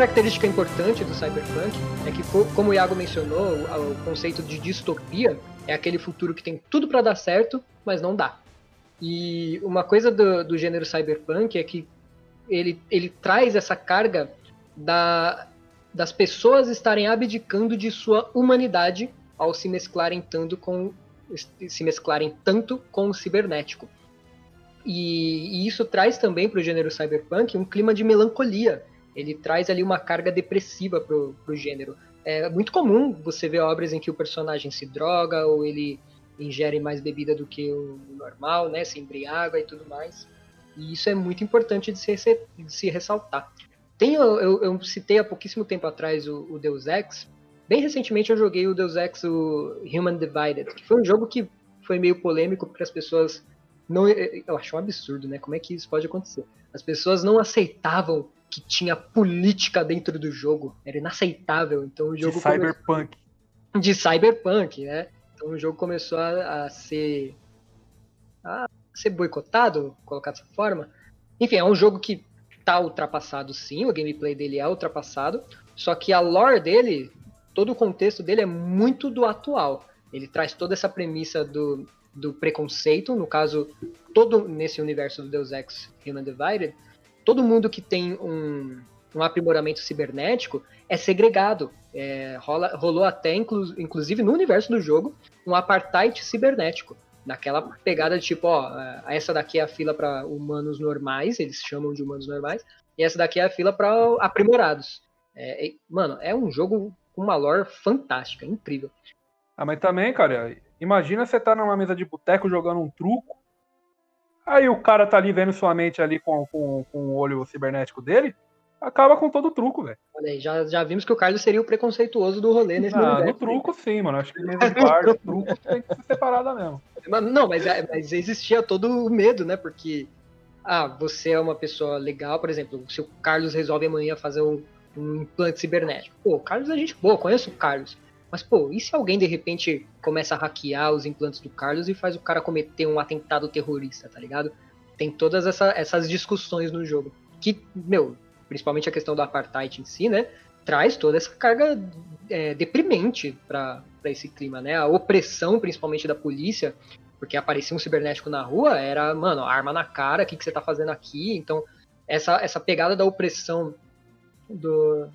Característica importante do cyberpunk é que, co- como o Iago mencionou, o conceito de distopia é aquele futuro que tem tudo para dar certo, mas não dá. E uma coisa do, do gênero cyberpunk é que ele, ele traz essa carga da, das pessoas estarem abdicando de sua humanidade ao se mesclarem tanto com se mesclarem tanto com o cibernético. E, e isso traz também para o gênero cyberpunk um clima de melancolia. Ele traz ali uma carga depressiva pro, pro gênero. É muito comum você ver obras em que o personagem se droga ou ele ingere mais bebida do que o normal, né? Se embriaga e tudo mais. E isso é muito importante de se, de se ressaltar. Tem, eu- eu citei há pouquíssimo tempo atrás o, o Deus Ex. Bem recentemente eu joguei o Deus Ex o Human Divided, que foi um jogo que foi meio polêmico porque as pessoas não, eu acho um absurdo, né? Como é que isso pode acontecer? As pessoas não aceitavam que tinha política dentro do jogo. Era inaceitável. Então o De jogo come- Cyberpunk. de cyberpunk, né? Então o jogo começou a, a ser a ser boicotado, colocar dessa forma. Enfim, é um jogo que tá ultrapassado sim, o gameplay dele é ultrapassado, só que a lore dele, todo o contexto dele é muito do atual. Ele traz toda essa premissa do, do preconceito, no caso, todo nesse universo do Deus Ex Human Divided, todo mundo que tem um, um aprimoramento cibernético é segregado. É, rola, rolou até, inclu, inclusive no universo do jogo, um apartheid cibernético. Naquela pegada de tipo, ó, é, essa daqui é a fila para humanos normais, eles chamam de humanos normais, e essa daqui é a fila para aprimorados. É, é- mano, é um jogo com uma lore fantástica, incrível. Ah, mas também, cara, imagina você tá numa mesa de boteco jogando um truco. Aí o cara tá ali vendo sua mente ali com, com, com o olho cibernético dele. Acaba com todo o truco, velho. Olha aí, já, já vimos que o Carlos seria o preconceituoso do rolê nesse Ah, no universo. truco sim, mano. Acho que de [LAUGHS] bar, truco tem que ser separada mesmo. Mas- Não, mas, é- mas existia todo o medo, né? Porque, ah, você é uma pessoa legal, por exemplo, se o Carlos resolve amanhã fazer um, um implante cibernético. Pô, o Carlos é gente boa, conheço o Carlos. Mas, pô, e se alguém de repente começa a hackear os implantes do Carlos e faz o cara cometer um atentado terrorista, tá ligado? Tem todas essa- essas discussões no jogo. Que, meu, principalmente a questão do apartheid em si, né? Traz toda essa carga é, deprimente pra esse clima, né? A opressão, principalmente da polícia, porque aparecia um cibernético na rua, era, mano, arma na cara, o que, que você tá fazendo aqui? Então, essa, essa pegada da opressão do,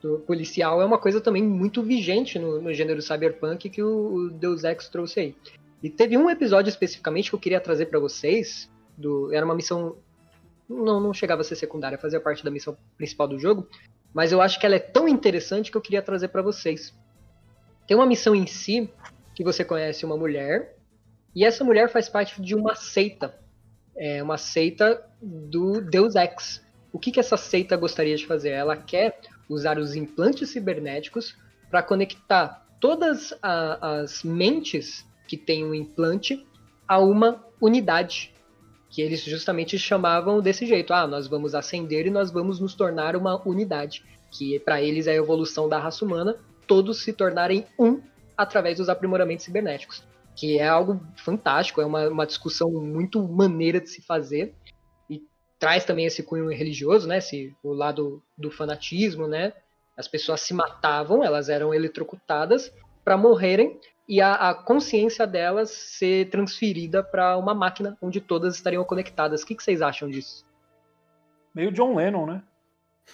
do policial é uma coisa também muito vigente no, no gênero cyberpunk que o, o Deus Ex trouxe aí. E teve um episódio especificamente que eu queria trazer pra vocês, do, era uma missão, não, não chegava a ser secundária, fazia parte da missão principal do jogo, mas eu acho que ela é tão interessante que eu queria trazer pra vocês. Tem uma missão em si que você conhece uma mulher e essa mulher faz parte de uma seita, é uma seita do Deus Ex. O que, que essa seita gostaria de fazer? Ela quer usar os implantes cibernéticos para conectar todas a, as mentes que têm um implante a uma unidade, que eles justamente chamavam desse jeito. Ah, nós vamos ascender e nós vamos nos tornar uma unidade, que para eles é a evolução da raça humana, todos se tornarem um através dos aprimoramentos cibernéticos, que é algo fantástico, é uma, uma discussão muito maneira de se fazer traz também esse cunho religioso, né, esse, o lado do fanatismo, né, as pessoas se matavam, elas eram eletrocutadas para morrerem e a, a, consciência delas ser transferida para uma máquina onde todas estariam conectadas. O que, que vocês acham disso? Meio John Lennon, né?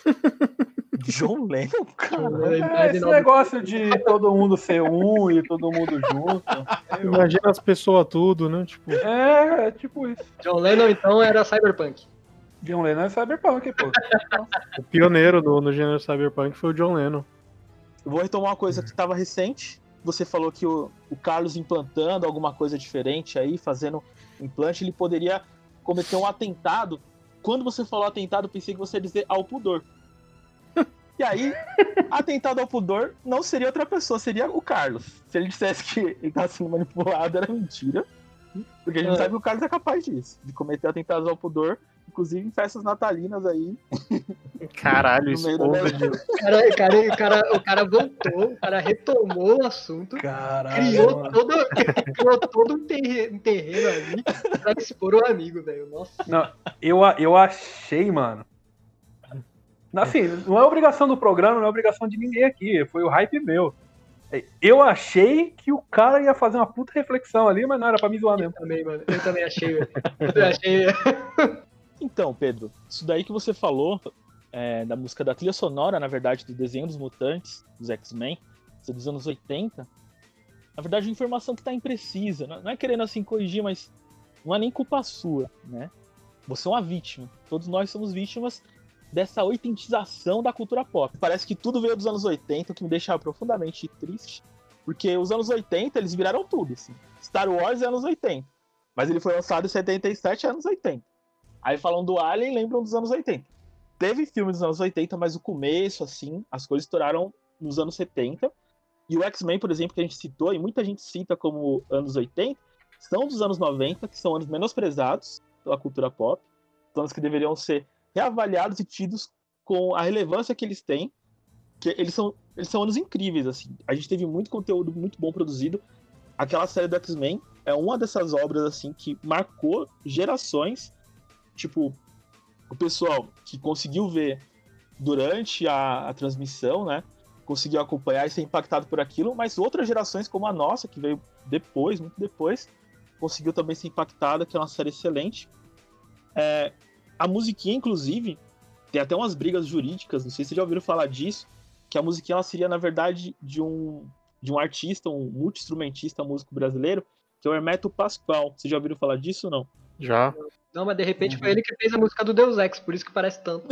[LAUGHS] John Lennon, cara. É, esse negócio de todo mundo ser um e todo mundo junto. Imagina as pessoas tudo, né? Tipo... É, é tipo isso. John Lennon, então, era cyberpunk. John Lennon é cyberpunk, pô. o pioneiro do, no gênero cyberpunk foi o John Lennon. Eu vou retomar uma coisa que estava recente. Você falou que o, o Carlos implantando alguma coisa diferente aí, fazendo implante, ele poderia cometer um atentado. Quando você falou atentado, pensei que você ia dizer ao pudor. E aí, atentado ao pudor não seria outra pessoa, seria o Carlos. Se ele dissesse que ele estava sendo manipulado, era mentira. Porque a gente é. sabe que o Carlos é capaz disso, de cometer atentados ao pudor inclusive em festas natalinas aí. Caralho, [LAUGHS] isso cara, cara, o, cara, o cara voltou, o cara retomou o assunto, Caralho, criou, todo, criou todo um terreno, um terreno ali pra expor o amigo, velho. Nossa. Não, eu, eu achei, mano. Assim, não é obrigação do programa, não é obrigação de ninguém aqui. Foi o hype meu. Eu achei que o cara ia fazer uma puta reflexão ali, mas não era pra me zoar mesmo. Eu também, mano. Eu também achei, Eu achei. [LAUGHS] Então, Pedro, isso daí que você falou é, da música da trilha sonora, na verdade, do desenho dos mutantes, dos X-Men, dos anos 80, na verdade, é uma informação que está imprecisa. Não é querendo assim corrigir, mas não é nem culpa sua, né? Você é uma vítima. Todos nós somos vítimas dessa oitentização da cultura pop. Parece que tudo veio dos anos 80, o que me deixa profundamente triste, porque os anos 80 eles viraram tudo. Assim. Star Wars é anos 80, mas ele foi lançado em 77 anos 80. Aí falam do Alien, lembram dos anos 80. Teve filme dos anos 80, mas o começo, assim, as coisas estouraram nos anos 70. E o X-Men, por exemplo, que a gente citou, e muita gente cita como anos 80, são dos anos 90, que são anos menosprezados pela cultura pop. São anos que deveriam ser reavaliados e tidos com a relevância que eles têm. Que eles são, eles são anos incríveis, assim. A gente teve muito conteúdo muito bom produzido. Aquela série do X-Men é uma dessas obras, assim, que marcou gerações tipo, o pessoal que conseguiu ver durante a, a transmissão, né? Conseguiu acompanhar e ser impactado por aquilo, mas outras gerações, como a nossa, que veio depois, muito depois, conseguiu também ser impactada, que é uma série excelente. É, a musiquinha, inclusive, tem até umas brigas jurídicas, não sei se vocês já ouviram falar disso, que a musiquinha ela seria, na verdade, de um, de um artista, um multi-instrumentista músico brasileiro, que é o Hermeto Pascoal. Vocês já ouviram falar disso ou não? Já. Não, mas de repente foi ele que fez a música do Deus Ex, por isso que parece tanto.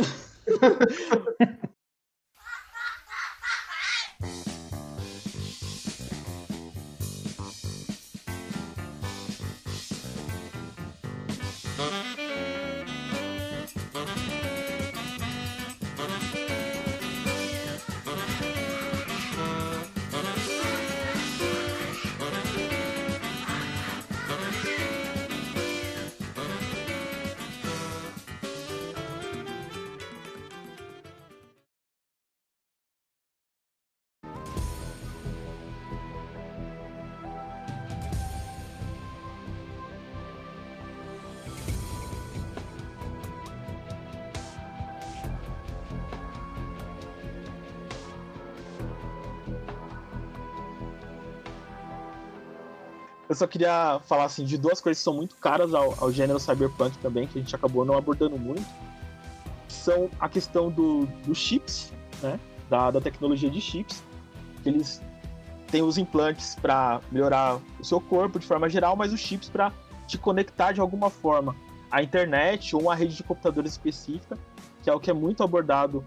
[LAUGHS] Eu só queria falar assim de duas coisas que são muito caras ao, ao gênero cyberpunk também, que a gente acabou não abordando muito, são a questão do, dos chips, né? Da, da tecnologia de chips, que eles têm os implantes para melhorar o seu corpo de forma geral, mas os chips para te conectar de alguma forma à internet ou uma rede de computadores específica, que é o que é muito abordado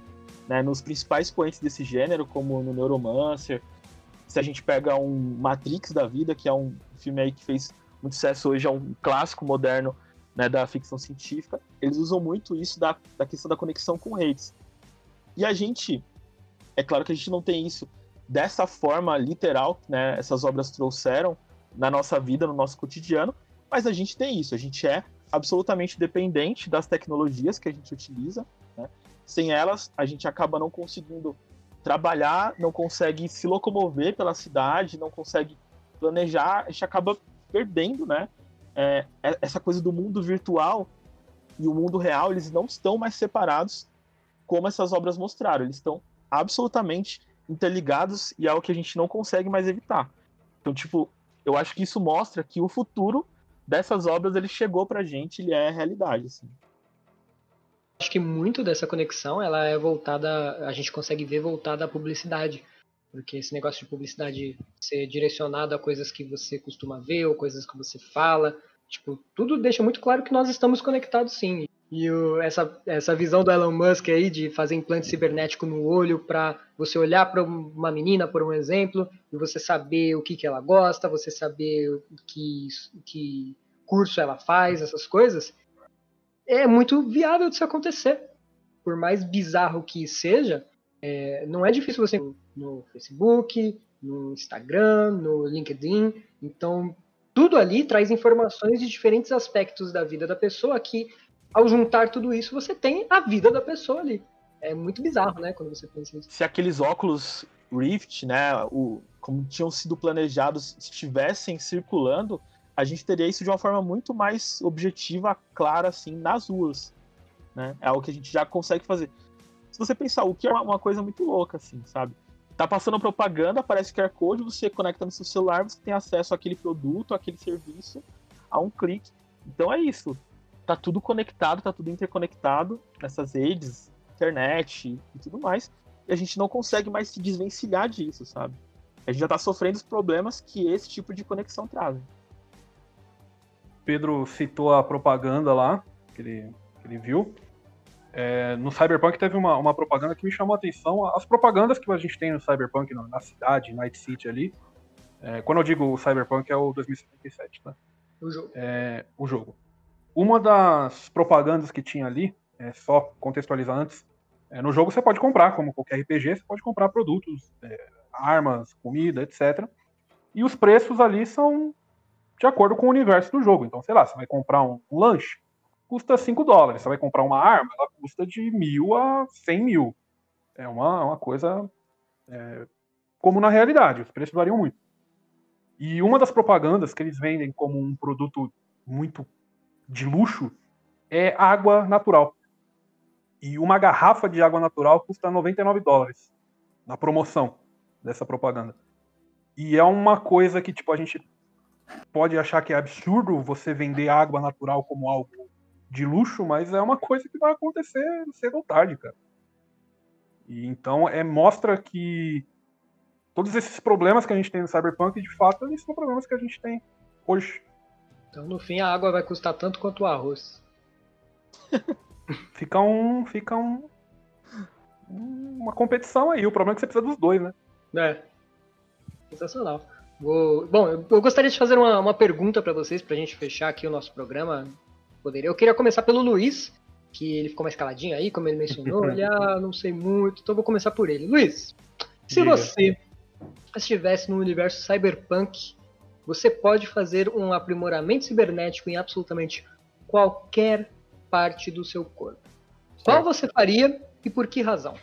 né, nos principais poentes desse gênero, como no Neuromancer, Se a gente pega um Matrix da vida, que é um filme aí que fez muito sucesso hoje, é um clássico moderno né, da ficção científica, eles usam muito isso da, da questão da conexão com redes. E a gente, é claro que a gente não tem isso dessa forma literal, né, essas obras trouxeram na nossa vida, no nosso cotidiano, mas a gente tem isso, a gente é absolutamente dependente das tecnologias que a gente utiliza. Né? Sem elas, a gente acaba não conseguindo trabalhar, não consegue se locomover pela cidade, não consegue planejar, a gente acaba perdendo, né? É, é, essa coisa do mundo virtual e o mundo real, eles não estão mais separados como essas obras mostraram, eles estão absolutamente interligados e é algo que a gente não consegue mais evitar. Então, tipo, eu acho que isso mostra que o futuro dessas obras ele chegou pra gente, ele é realidade, assim. Acho que muito dessa conexão, ela é voltada, a gente consegue ver voltada à publicidade. Porque esse negócio de publicidade ser direcionado a coisas que você costuma ver ou coisas que você fala, tipo, tudo deixa muito claro que nós estamos conectados sim. E o, essa, essa visão do Elon Musk aí de fazer implante cibernético no olho para você olhar para uma menina, por um exemplo, e você saber o que, que ela gosta, você saber que, que curso ela faz, essas coisas, é muito viável disso acontecer. Por mais bizarro que seja, é, não é difícil você no Facebook, no Instagram, no LinkedIn. Então, tudo ali traz informações de diferentes aspectos da vida da pessoa que ao juntar tudo isso, você tem a vida da pessoa ali. É muito bizarro, né, quando você pensa nisso. Se aqueles óculos Rift, né, o, como tinham sido planejados, estivessem circulando, a gente teria isso de uma forma muito mais objetiva, clara, assim, nas ruas. Né? É algo que a gente já consegue fazer. Se você pensar, o que é uma coisa muito louca, assim, sabe? Tá passando propaganda, aparece QR Code, você conecta no seu celular, você tem acesso àquele produto, àquele serviço, a um clique. Então é isso tá tudo conectado, tá tudo interconectado nessas redes, internet e tudo mais. E a gente não consegue mais se desvencilhar disso, sabe? A gente já tá sofrendo os problemas que esse tipo de conexão traz. Pedro citou a propaganda lá, que ele, que ele viu. É, no Cyberpunk teve uma, uma propaganda que me chamou a atenção. As propagandas que a gente tem no Cyberpunk, na cidade, Night City ali. É, quando eu digo Cyberpunk é o 2077, tá? O jogo. É, o jogo. Uma das propagandas que tinha ali, é, só contextualizar antes, é, no jogo você pode comprar, como qualquer RPG, você pode comprar produtos, é, armas, comida, etc. E os preços ali são de acordo com o universo do jogo. Então, sei lá, você vai comprar um, lanche, custa 5 dólares. Você vai comprar uma arma, ela custa de mil a 100 mil. É uma, uma coisa é, como na realidade, os preços variam muito. E uma das propagandas que eles vendem como um produto muito de luxo é água natural. E uma garrafa de água natural custa 99 dólares na promoção dessa propaganda. E é uma coisa que tipo a gente pode achar que é absurdo você vender água natural como algo de luxo, mas é uma coisa que vai acontecer cedo ou tarde, cara. E então é mostra que todos esses problemas que a gente tem no Cyberpunk, de fato, eles são problemas que a gente tem hoje. Então, no fim, a água vai custar tanto quanto o arroz. [LAUGHS] fica um. Fica um. Uma competição aí. O problema é que você precisa dos dois, né? É. Sensacional. Vou... Bom, eu gostaria de fazer uma, uma pergunta para vocês, pra gente fechar aqui o nosso programa. Poderia. Eu queria começar pelo Luiz, que ele ficou mais caladinho aí, como ele mencionou. ele, [LAUGHS] ah, não sei muito, então vou começar por ele. Luiz, se Diga. você estivesse no universo cyberpunk você pode fazer um aprimoramento cibernético em absolutamente qualquer parte do seu corpo. Qual você faria e por que razão?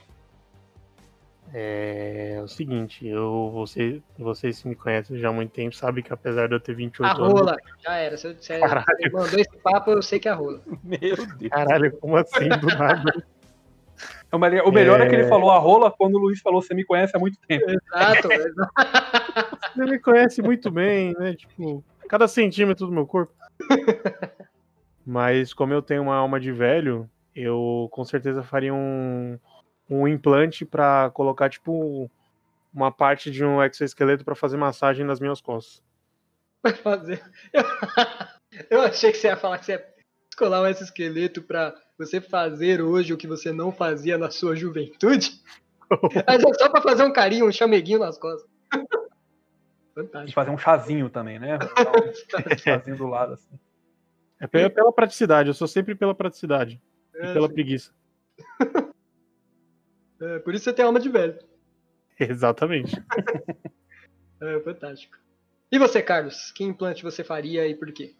É, o seguinte, eu, você, vocês me conhecem já há muito tempo, sabe que apesar de eu ter 28 a rola, anos. já era. Se você mandou esse papo, eu sei que é a rola. [LAUGHS] Meu Deus. Caralho, como assim, do nada? [LAUGHS] O melhor é... é... que ele falou a rola quando o Luiz falou: Você me conhece há muito tempo. Exato, [LAUGHS] Você me conhece muito bem, né? Tipo, cada centímetro do meu corpo. Mas como eu tenho uma alma de velho, eu com certeza faria um, um implante para colocar, tipo, uma parte de um exoesqueleto para fazer massagem nas minhas costas. Vai fazer. [LAUGHS] Eu achei que você ia falar que você ia colar um exoesqueleto para você fazer hoje o que você não fazia na sua juventude? [LAUGHS] Mas é só pra fazer um carinho, um chameguinho nas costas. E fantástico. fazer um chazinho também, né? [LAUGHS] Um chazinho do lado, assim. É pela, pela praticidade, eu sou sempre pela praticidade. É, e pela sim. preguiça. É, por isso você tem alma de velho. [LAUGHS] Exatamente. [LAUGHS] É, fantástico. E você, Carlos? Que implante você faria e por quê?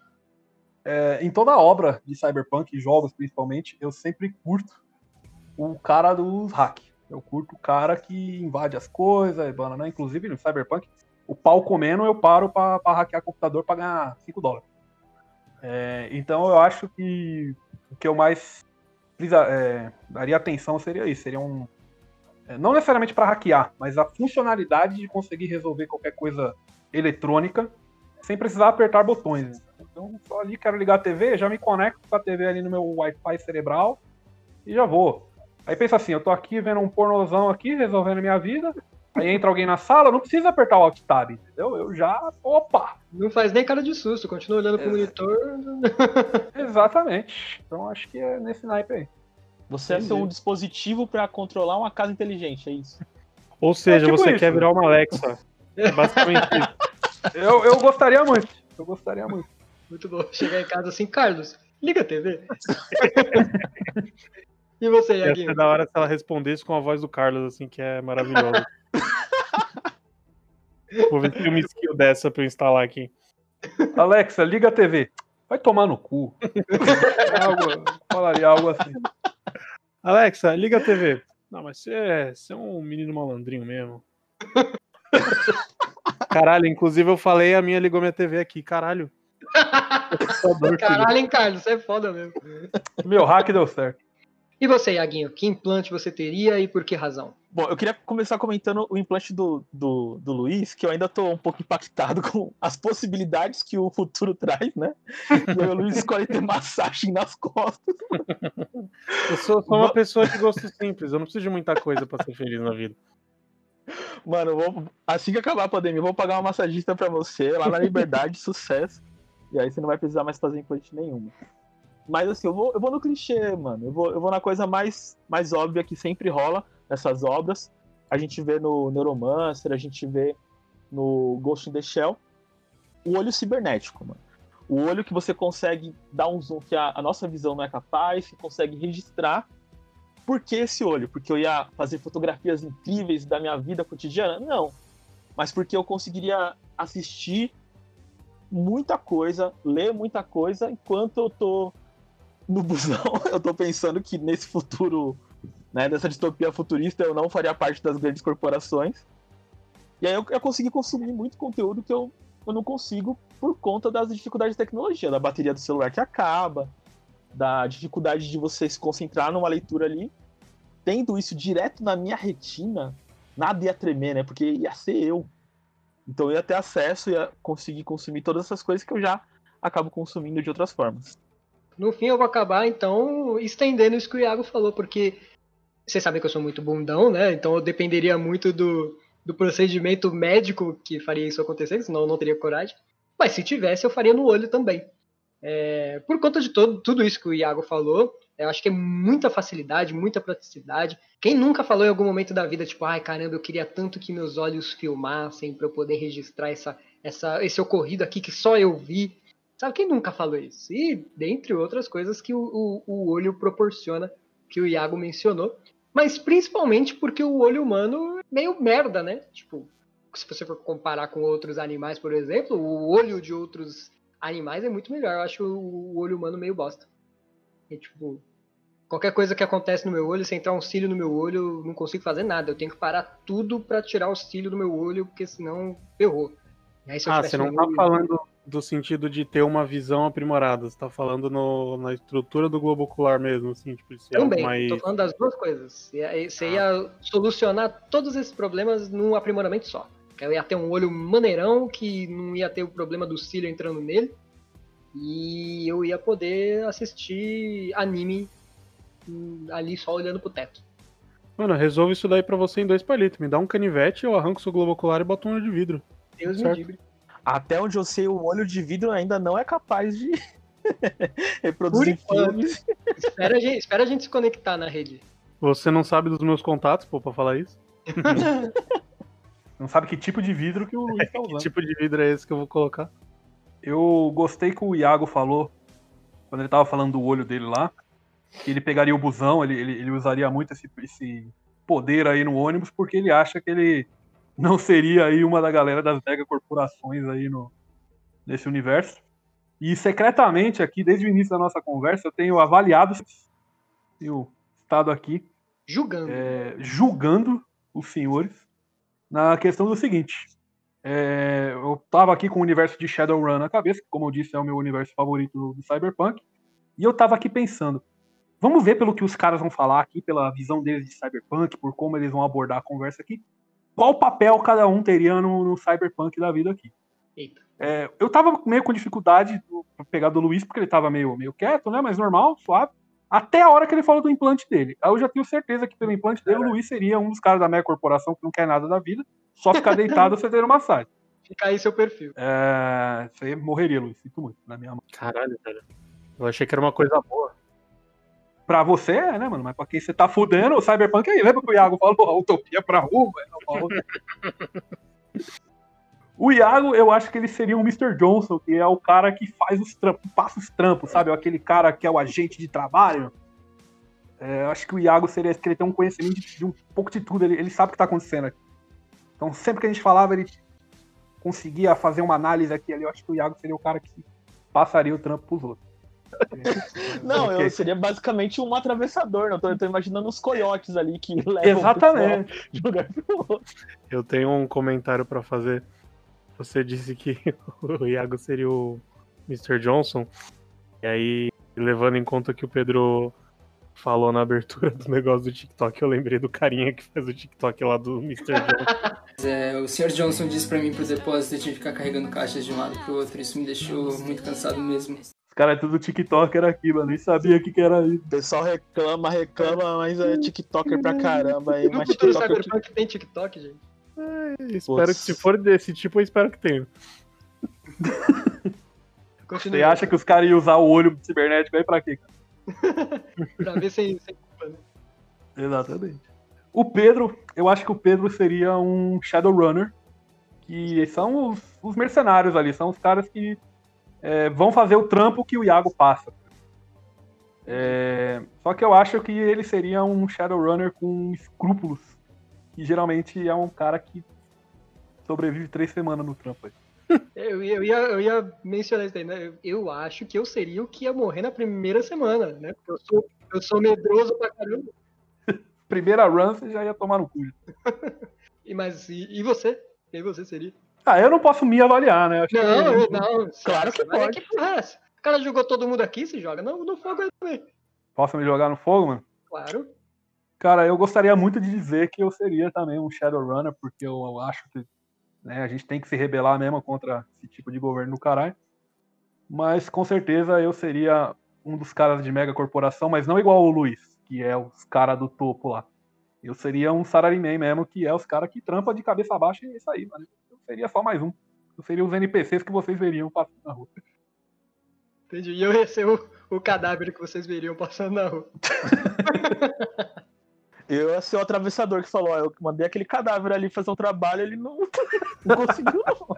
É, em toda obra de Cyberpunk, jogos principalmente, eu sempre curto o cara dos hack. Eu curto o cara que invade as coisas, e né? Inclusive no Cyberpunk, o pau comendo eu paro pra, pra hackear computador pra ganhar 5 dólares. É, então eu acho que o que eu mais é, daria atenção seria isso. Seria um. É, não necessariamente para hackear, mas a funcionalidade de conseguir resolver qualquer coisa eletrônica sem precisar apertar botões. Então, só ali quero ligar a TV, já me conecto com a TV ali no meu Wi-Fi cerebral e já vou. Aí pensa assim, eu tô aqui vendo um pornozão aqui, resolvendo minha vida. Aí entra alguém na sala, não precisa apertar o Alt Tab, entendeu? Eu já. Opa! Não faz nem cara de susto, continua olhando pro É. monitor. [LAUGHS] Exatamente. Então acho que é nesse naipe aí. Você é ser um dispositivo pra controlar uma casa inteligente, é isso. Ou seja, tipo você isso. quer virar uma Alexa. É basicamente isso. Eu, eu gostaria muito. Eu gostaria muito. Muito bom. Chegar em casa assim, Carlos, liga a TV. [LAUGHS] e você, Ia Iaguinho? ser da hora se ela respondesse com a voz do Carlos, assim, que é maravilhosa. [LAUGHS] Vou ver se tem uma skill dessa pra eu instalar aqui. Alexa, liga a TV. Vai tomar no cu. [LAUGHS] algo, falaria algo assim. Alexa, liga a TV. Não, mas você é, você é um menino malandrinho mesmo. [LAUGHS] Caralho, inclusive eu falei, a minha ligou minha TV aqui, caralho. [LAUGHS] Caralho, hein, Carlos? Você é foda mesmo. Meu hack deu certo. E você, Iaguinho? Que implante você teria e por que razão? Bom, eu queria começar comentando o implante do, do, do Luiz, que eu ainda tô um pouco impactado [LAUGHS] com as possibilidades que o futuro traz, né? E aí o Luiz escolhe ter massagem nas costas. Eu sou, sou uma pessoa de gosto simples, eu não preciso de muita coisa pra ser feliz na vida. Mano, vou, assim que acabar a pandemia, eu vou pagar uma massagista pra você lá na Liberdade, sucesso. E aí você não vai precisar mais fazer implante nenhuma. Mas assim, eu vou, eu vou no clichê, mano. Eu vou, eu vou na coisa mais, mais óbvia que sempre rola nessas obras. A gente vê no Neuromancer, a gente vê no Ghost in the Shell. O olho cibernético, mano. O olho que você consegue dar um zoom que a, a nossa visão não é capaz, que consegue registrar. Por que esse olho? Porque eu ia fazer fotografias incríveis da minha vida cotidiana? Não. Mas porque eu conseguiria assistir muita coisa, ler muita coisa, enquanto eu tô no busão, [LAUGHS] eu tô pensando que nesse futuro, né, dessa distopia futurista, eu não faria parte das grandes corporações. E aí eu, eu consegui consumir muito conteúdo que eu, eu não consigo por conta das dificuldades de tecnologia, da bateria do celular que acaba, da dificuldade de você se concentrar numa leitura ali. Tendo isso direto na minha retina, nada ia tremer, né? Porque ia ser eu. Então eu ia ter acesso, ia conseguir consumir todas essas coisas que eu já acabo consumindo de outras formas. No fim, eu vou acabar, então, estendendo isso que o Iago falou, porque vocês sabem que eu sou muito bundão, né? Então eu dependeria muito do, do procedimento médico que faria isso acontecer, senão eu não teria coragem. Mas se tivesse, eu faria no olho também. É, por conta de todo, tudo isso que o Iago falou, eu acho que é muita facilidade, muita praticidade. Quem nunca falou em algum momento da vida, tipo, ai caramba, eu queria tanto que meus olhos filmassem para eu poder registrar essa, essa, esse ocorrido aqui que só eu vi. Sabe quem nunca falou isso? E dentre outras coisas que o, o, o olho proporciona, que o Iago mencionou. Mas principalmente porque o olho humano é meio merda, né? Tipo, se você for comparar com outros animais, por exemplo, o olho de outros animais é muito melhor. Eu acho o olho humano meio bosta. E, tipo, qualquer coisa que acontece no meu olho, se entrar um cílio no meu olho, eu não consigo fazer nada. Eu tenho que parar tudo pra tirar o cílio do meu olho, porque senão ferrou. Ah, você não tá olho- falando do sentido de ter uma visão aprimorada, você tá falando no- na estrutura do globo ocular mesmo, assim, tipo, se é Também, mais... tô falando das duas coisas. Você ia solucionar todos esses problemas num aprimoramento só. Eu ia ter um olho maneirão, que não ia ter o problema do cílio entrando nele. E eu ia poder assistir anime hum, ali só olhando pro teto. Mano, resolve isso daí pra você em dois palitos. Me dá um canivete, eu arranco seu globo ocular e boto um olho de vidro. Deus me Certo. livre. Até onde eu sei, o olho de vidro ainda não é capaz de [LAUGHS] reproduzir filmes. Espera a, gente, espera a gente se conectar na rede. Você não sabe dos meus contatos, pô, pra falar isso? [LAUGHS] Não sabe que tipo de vidro que o Luiz tá [LAUGHS] Que usando. tipo de vidro é esse que eu vou colocar? Eu gostei que o Iago falou, quando ele tava falando do olho dele lá, que ele pegaria o busão, ele, ele, ele usaria muito esse, esse poder aí no ônibus, porque ele acha que ele não seria aí uma da galera das mega corporações aí no, nesse universo. E secretamente aqui, desde o início da nossa conversa, eu tenho avaliado, tenho estado aqui Julgando. é, julgando os senhores na questão do seguinte. é, eu tava aqui com o universo de Shadowrun na cabeça, que, como eu disse, é o meu universo favorito do, do Cyberpunk. E eu tava aqui pensando, vamos ver pelo que os caras vão falar aqui, pela visão deles de Cyberpunk, por como eles vão abordar a conversa aqui, qual papel cada um teria no, no Cyberpunk da vida aqui. Eita. É, eu tava meio com dificuldade pra pegar do Luiz, porque ele tava meio, meio quieto, né? Mas normal, suave. Até a hora que ele falou do implante dele. Aí eu já tenho certeza que pelo implante dele, o Luiz seria um dos caras da mega corporação que não quer nada da vida, só ficar [LAUGHS] deitado você ter massagem. Fica aí seu perfil. É, você morreria, Luiz. Sinto muito, na minha mão. Caralho, velho. Eu achei que era uma coisa boa. Pra você é, né, mano? Mas pra quem você tá fudendo, o Cyberpunk aí. Lembra que o Iago falou, a utopia pra rua? é. [LAUGHS] O Iago, eu acho que ele seria um Mr. Johnson, que é o cara que faz os trampos, passa os trampos, sabe? Aquele cara que é o agente de trabalho. É, eu acho que o Iago seria esse, que ele tem um conhecimento de, de um pouco de tudo, ele, ele sabe o que tá acontecendo aqui. Então, sempre que a gente falava, ele conseguia fazer uma análise aqui ali. Eu acho que o Iago seria o cara que passaria o trampo pros outros. Não, eu seria basicamente um atravessador, não? Eu tô, eu tô imaginando os coiotes ali que [LAUGHS] levam Exatamente. o de um lugar pro outro. Eu tenho um comentário pra fazer. Você disse que [LAUGHS] o Iago seria o Mr. Johnson. E aí, levando em conta que o Pedro falou na abertura do negócio do TikTok, eu lembrei do carinha que faz o TikTok lá do Mr. Johnson. É, o Sr. Johnson disse pra mim pro depósito eu tinha que ficar carregando caixas de um lado pro outro. Isso me deixou muito cansado mesmo. Os caras é tudo TikToker aqui, mano. Nem sabia o que, que era isso. O pessoal reclama, reclama, mas é TikToker pra caramba. Aí, mas futuro TikToker Cyberpunk tem TikTok, gente. espero que, se for desse tipo, eu espero que tenha. [LAUGHS] Continua. Você acha que os caras iam usar o olho cibernético aí pra quê? cara? [LAUGHS] Pra ver sem, sem culpa, né? Exatamente. O Pedro, eu acho que o Pedro seria um Shadowrunner. Que são os, os mercenários ali, são os caras que é, vão fazer o trampo que o Iago passa. É, só que eu acho que ele seria um Shadowrunner com escrúpulos. Que geralmente é um cara que sobrevive três semanas no trampo. aí. [LAUGHS] Eu, ia- eu, ia, eu ia mencionar isso daí, né? Eu, eu acho que eu seria o que ia morrer na primeira semana, né? Porque eu sou, eu sou medroso pra caramba. [LAUGHS] Primeira run você já ia tomar no cu. [LAUGHS] E, mas, e, e você? Quem você seria? Ah, eu não posso me avaliar, né? Acho que- Não, não. Claro que é pode. Que porra é essa? O cara jogou todo mundo aqui, se joga no, no fogo aí também. Posso me jogar no fogo, mano? Claro. Cara, eu gostaria muito de dizer que eu seria também um Shadowrunner, porque eu, eu acho que né, a gente tem que se rebelar mesmo contra esse tipo de governo do caralho. Mas com certeza eu seria um dos caras de mega corporação, mas não igual o Luiz, que é os caras do topo lá. Eu seria um Salaryman mesmo, que é os caras que trampa de cabeça baixa e é isso aí, mano. Eu seria só mais um. Eu seria os NPCs que vocês veriam passando na rua. Entendi. E eu ia ser o, o cadáver que vocês veriam passando na rua. [LAUGHS] Eu ia ser o atravessador que falou, ó, eu mandei aquele cadáver ali fazer um trabalho, ele não, [LAUGHS] não conseguiu, não.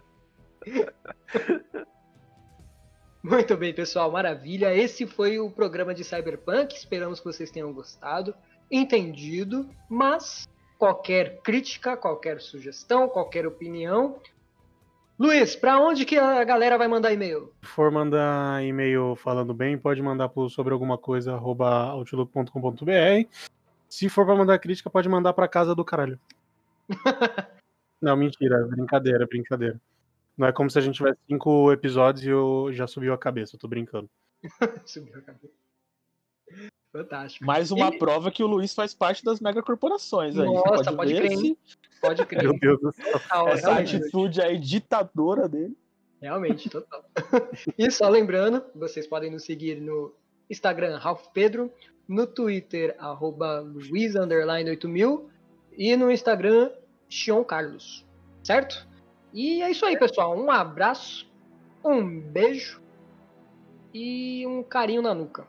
Muito bem, pessoal, maravilha. Esse foi o programa de Cyberpunk. Esperamos que vocês tenham gostado, entendido, mas qualquer crítica, qualquer sugestão, qualquer opinião. Luiz, pra onde que a galera vai mandar e-mail? Se for mandar e-mail falando bem, pode mandar pro sobre alguma coisa, outlook.com.br. Se for pra mandar crítica, pode mandar pra casa do caralho. [LAUGHS] Não, mentira, brincadeira, brincadeira. Não é como se a gente tivesse cinco episódios e eu já subiu a cabeça, eu tô brincando. [LAUGHS] Subiu a cabeça. Fantástico. Mais uma E- prova que o Luiz faz parte das megacorporações aí. Nossa, pode ver crer, esse-? Pode crer. Meu Deus do céu. Essa realmente. atitude aí ditadora dele. Realmente, total. [LAUGHS] e só lembrando, vocês podem nos seguir no Instagram, Ralph Pedro, no Twitter, arroba Luiz, underline 8000, e no Instagram, Xion Carlos. Certo? E é isso aí, pessoal. Um abraço, um beijo e um carinho na nuca.